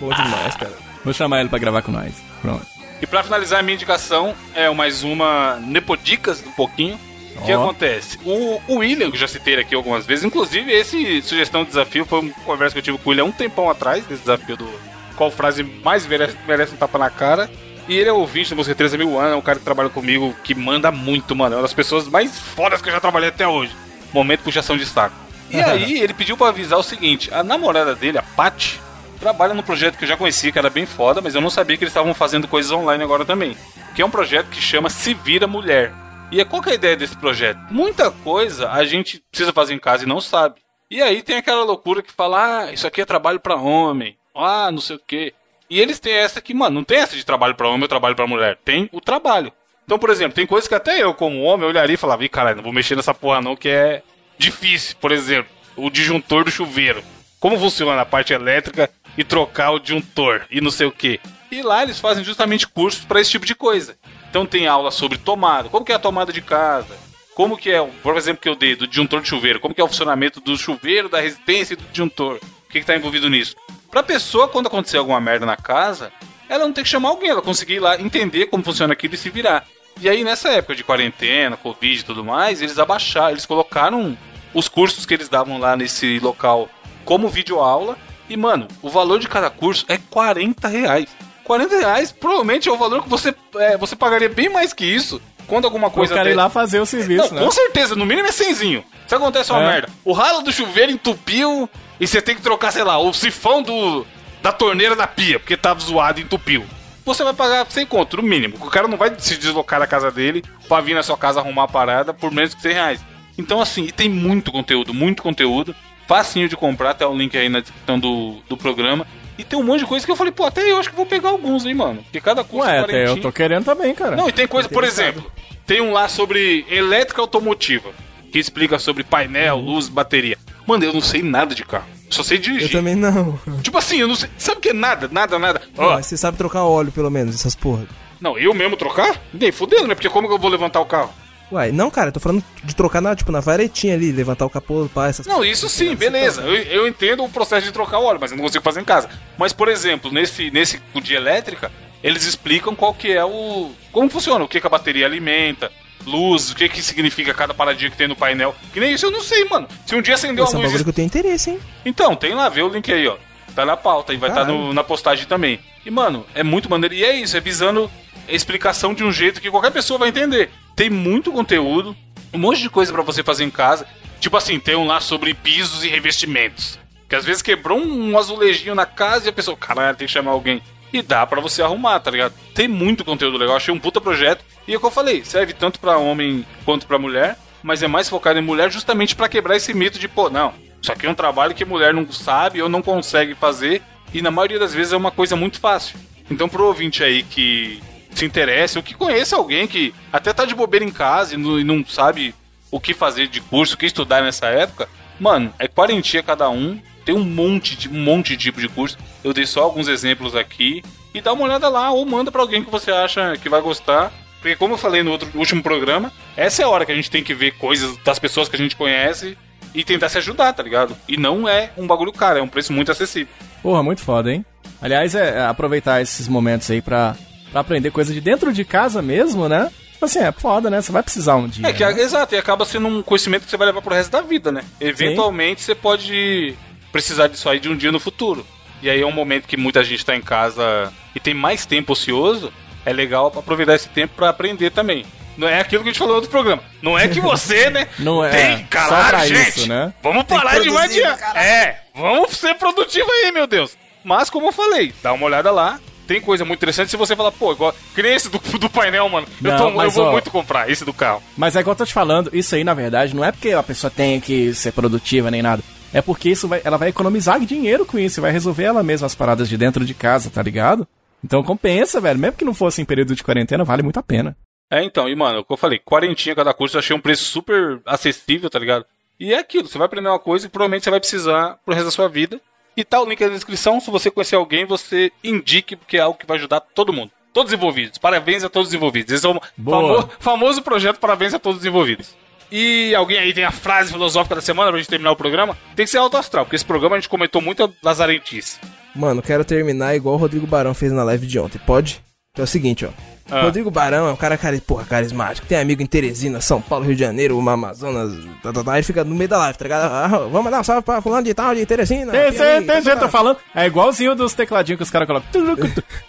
C: bom demais, cara.
B: Vou chamar ele pra gravar com nós. Pronto.
A: E pra finalizar a minha indicação, é mais uma Nepodicas, um pouquinho. O que acontece? O, o William, que eu já citei aqui algumas vezes, inclusive esse sugestão de desafio foi uma conversa que eu tive com o William um tempão atrás, desse desafio do qual frase mais merece, merece um tapa na cara. E ele é ouvinte do Música 13 mil anos, é um cara que trabalha comigo, que manda muito, mano. É uma das pessoas mais fodas que eu já trabalhei até hoje. Momento puxação de saco. E aí, ele pediu pra avisar o seguinte: a namorada dele, a Paty, trabalha num projeto que eu já conhecia, que era bem foda, mas eu não sabia que eles estavam fazendo coisas online agora também. Que é um projeto que chama Se Vira Mulher. E é- qual que é a ideia desse projeto? Muita coisa a gente precisa fazer em casa e não sabe. E aí tem aquela loucura que fala, ah, isso aqui é trabalho pra homem, ah, não sei o quê. E eles têm essa que, mano, não tem essa de trabalho pra homem ou trabalho pra mulher. Tem o trabalho. Então, por exemplo, tem coisas que até eu, como homem, olharia e falava, ih, caralho, não vou mexer nessa porra não, que é difícil. Por exemplo, o disjuntor do chuveiro. Como funciona a parte elétrica e trocar o disjuntor e não sei o que. E lá eles fazem justamente cursos para esse tipo de coisa. Então tem aula sobre tomada, como que é a tomada de casa, como que é, por exemplo, que eu dei do disjuntor de chuveiro, como que é o funcionamento do chuveiro, da resistência e do disjuntor. O que está envolvido nisso? Pra pessoa, quando acontecer alguma merda na casa, ela não tem que chamar alguém, ela conseguir ir lá entender como funciona aquilo e se virar. E aí, nessa época de quarentena, Covid e tudo mais, eles abaixaram, eles colocaram os cursos que eles davam lá nesse local como videoaula. E, mano, o valor de cada curso é 40 reais. 40 reais provavelmente é o valor que você, é, você pagaria bem mais que isso quando alguma
B: Eu
A: coisa.
B: quero
A: de-
B: ir lá fazer o serviço,
A: não,
B: né?
A: com certeza, no mínimo é cenzinho. Se acontece uma
B: É.
A: merda, o ralo do chuveiro entupiu e você tem que trocar, sei lá, o sifão do, da torneira da pia, porque tava zoado e entupiu. você vai pagar sem conto, no mínimo. O cara não vai se deslocar da casa dele pra vir na sua casa arrumar a parada por menos que 100 reais. Então, assim, e tem muito conteúdo, muito conteúdo. Facinho de comprar, tem o link aí na descrição do, do programa. E tem um monte de coisa que eu falei, pô, até eu acho que vou pegar alguns, hein, mano. Porque cada curso
B: Ué,
A: é
B: até eu tô querendo também, cara.
A: Não, e tem coisa, por exemplo, tem um lá sobre elétrica automotiva, que explica sobre painel, luz, bateria. Mano, eu não sei nada de carro. Só sei
C: Eu
A: dirigir.
C: também não.
A: Tipo assim, eu não sei. Sabe o que é nada? Nada, nada. Ó,
C: Mas você sabe trocar óleo, pelo menos, essas porra.
A: não, eu mesmo trocar? Nem fudendo, né? Porque como que eu vou levantar o carro?
C: Uai, não, cara, eu tô falando de trocar na, tipo, na varetinha ali, levantar o capô, pá, essas
A: Não, isso sim, beleza. Eu, eu entendo o processo de trocar o óleo, mas eu não consigo fazer em casa. Mas, por exemplo, nesse, nesse de elétrica, eles explicam qual que é o. como funciona, o que, que a bateria alimenta, luz, o que, que significa cada paradinha que tem no painel. Que nem isso eu não sei, mano. Se um dia acendeu
C: Esse é
A: a
C: um
A: luz.
C: que eu tenho interesse, hein?
A: Então, tem lá, vê o link aí, ó. Tá na pauta e vai estar
C: Caralho.
A: na postagem também. E, mano, é muito maneiro. E é isso, é visando a explicação de um jeito que qualquer pessoa vai entender. Tem muito conteúdo, um monte de coisa pra você fazer em casa. Tipo assim, tem um lá sobre pisos e revestimentos. Que às vezes quebrou um azulejinho na casa e a pessoa, caralho, tem que chamar alguém. E dá pra você arrumar, tá ligado? Tem muito conteúdo legal, achei um puta projeto. E é o que eu falei, serve tanto pra homem quanto pra mulher, mas é mais focado em mulher justamente pra quebrar esse mito de, pô, não, isso aqui é um trabalho que mulher não sabe ou não consegue fazer, e na maioria das vezes é uma coisa muito fácil. Então pro ouvinte aí que se interessa, ou que conhece alguém que até tá de bobeira em casa e não, e não sabe o que fazer de curso, o que estudar nessa época, mano, é quarentinha cada um, tem um monte de um monte de tipo de curso. Eu dei só alguns exemplos aqui e dá uma olhada lá ou manda pra alguém que você acha que vai gostar. Porque como eu falei no outro último programa, essa é a hora que a gente tem que ver coisas das pessoas que a gente conhece e tentar se ajudar, tá ligado? E não é um bagulho caro, é um preço muito acessível.
B: Porra, muito foda, hein? Aliás, é é aproveitar esses momentos aí pra, pra aprender coisa de dentro de casa mesmo, né? Tipo Assim, é foda, né? Você vai precisar um dia.
A: É que,
B: né?
A: exato, e acaba sendo um conhecimento que você vai levar pro resto da vida, né? Eventualmente você pode precisar disso aí de um dia no futuro. E aí é um momento que muita gente tá em casa e tem mais tempo ocioso, é legal aproveitar esse tempo pra aprender também. Não é aquilo que a gente falou no outro programa. Não é que você, né?
B: Não é,
A: Tem,
B: só
A: caralho,
B: pra
A: gente.
B: isso, né?
A: Vamos
D: Tem
A: parar de vadiar. É, vamos ser produtivo aí, meu Deus. Mas como eu falei, dá uma olhada lá. Tem coisa muito interessante se você falar, pô, igual. Que nem esse do, do painel, mano. eu,
B: Não,
A: tô- eu vou
B: ó,
A: muito comprar esse do carro.
B: Mas é igual eu tô te falando, isso aí, na verdade, não é porque a pessoa tem que ser produtiva nem nada. É porque isso vai, ela vai economizar dinheiro com isso, vai resolver ela mesma as paradas de dentro de casa, tá ligado? Então compensa, velho. Mesmo que não fosse em período de quarentena, vale muito a pena.
A: É, então, e mano, o que eu falei, quarentinha cada curso, eu achei um preço super acessível, tá ligado? E é aquilo, você vai aprender uma coisa e provavelmente você vai precisar pro resto da sua vida. E tá o link na descrição, se você conhecer alguém, você indique, porque é algo que vai ajudar todo mundo. Todos os envolvidos. Parabéns a todos os envolvidos. Esse é o famo- famoso projeto Parabéns a todos os envolvidos. E alguém aí tem a frase filosófica da semana pra gente terminar o programa? Tem que ser alto astral, porque esse programa a gente comentou muita lazarentice.
C: Mano, quero terminar igual o Rodrigo Barão fez na live de ontem. Pode? Que é o seguinte, ó.
A: Ah.
C: Rodrigo Barão é um cara, cari porra, carismático. Tem amigo em Teresina, São Paulo, Rio de Janeiro, uma Amazonas. Tá, tá, tá. Ele fica no meio da live, tá ligado? Ah, vamos dar um salve pra fulano de tal, de Teresina.
B: Tem, tem,
C: Piauí,
B: tem
C: tá,
B: gente
C: tá,
B: falando. É igualzinho dos tecladinhos que os caras colocam.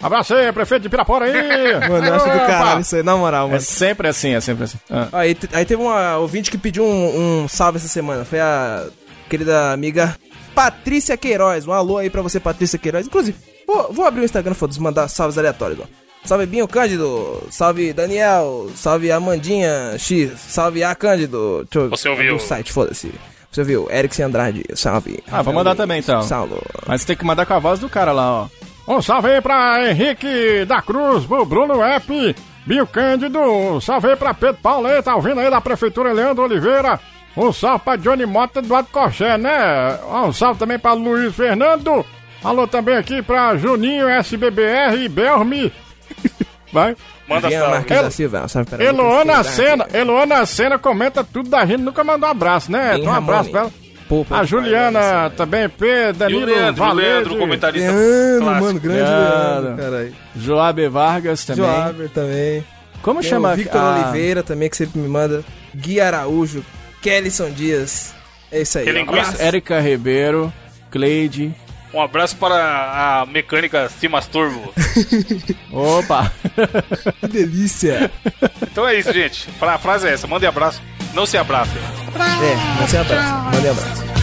B: Abraço aí, prefeito de Pirapora aí.
C: Mano, eu acho do caralho isso aí, na moral,
B: É
C: mano.
B: sempre assim, é sempre assim. Ah.
C: Aí, aí teve uma ouvinte que pediu um, um salve essa semana. Foi a querida amiga Patrícia Queiroz. Um alô aí pra você, Patrícia Queiroz. Inclusive, vou, vou abrir o Instagram, foda-se, mandar salves aleatórios, ó. Salve Binho Cândido, salve Daniel, salve Amandinha X, salve A Cândido. Deixa eu
A: Você ouviu?
C: o site, foda-se. Você ouviu? Erickson Andrade, salve.
B: Ah, vou mandar também, então.
C: Salve.
B: Mas tem que mandar com a voz do cara lá, ó. Um salve aí pra Henrique da Cruz, pro Bruno Epp, Bio Cândido, um salve aí pra Pedro Paulo aí, tá ouvindo aí da Prefeitura Leandro Oliveira. Um salve pra Johnny Mota do Eduardo Coché, né? Um salve também pra Luiz Fernando. Alô também aqui pra Juninho, SBBR e Belmi. Vai.
A: Manda
C: Jean
A: salve.
C: Marques da Silva, salve pra
B: Eloana Sena. Eloana Sena comenta tudo da gente, nunca mandou um abraço, né? Então um abraço pra ela.
C: Pô, pô,
B: A
C: pai,
B: Juliana
C: Eloana
B: também, Pedro,
A: E o
B: Danilo
A: Leandro, o
B: Valede,
A: Leandro, comentarista
C: Leandro,
A: clássico.
C: mano, grande
B: Leandro.
C: Leandro.
B: Joabe Vargas também.
C: Joaber também.
B: Como
C: Tem
B: chama?
C: o Victor
B: a-
C: Oliveira também, que sempre me manda. Gui Araújo, Kellyson Dias. É isso aí. Um.
B: Érica Ribeiro, Cleide.
A: Um abraço para a mecânica Simas Turbo.
B: Opa!
C: Que delícia.
A: então é isso, gente. A frase é essa: mandem abraço, não se abracem.
C: É, você abraço. Mande abraço.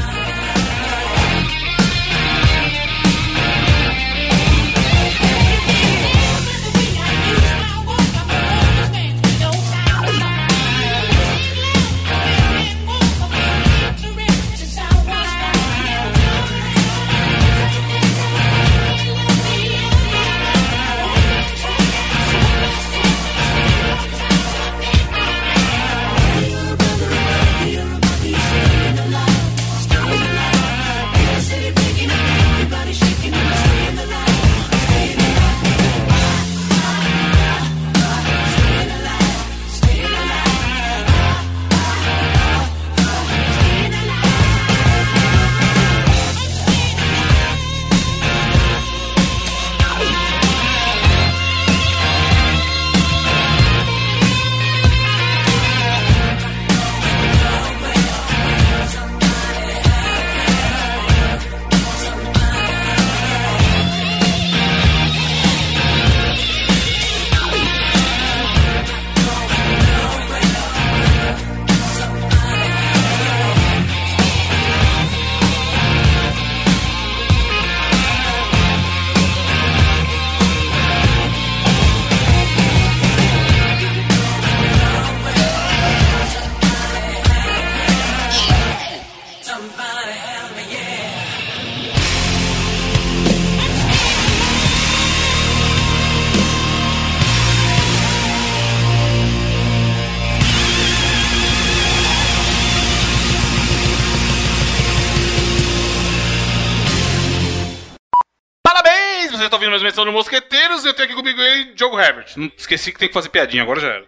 A: Diogo Herbert. Não esqueci que tem que fazer piadinha, agora já era.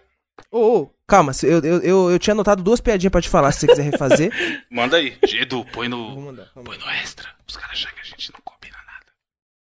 C: Ô, ô, calma, eu, eu, eu, eu tinha anotado duas piadinhas pra te falar, se você quiser refazer.
A: Manda aí. Edu, põe
C: Vou
A: no.
C: mandar, calma
A: Põe no extra. Os caras acham que a gente não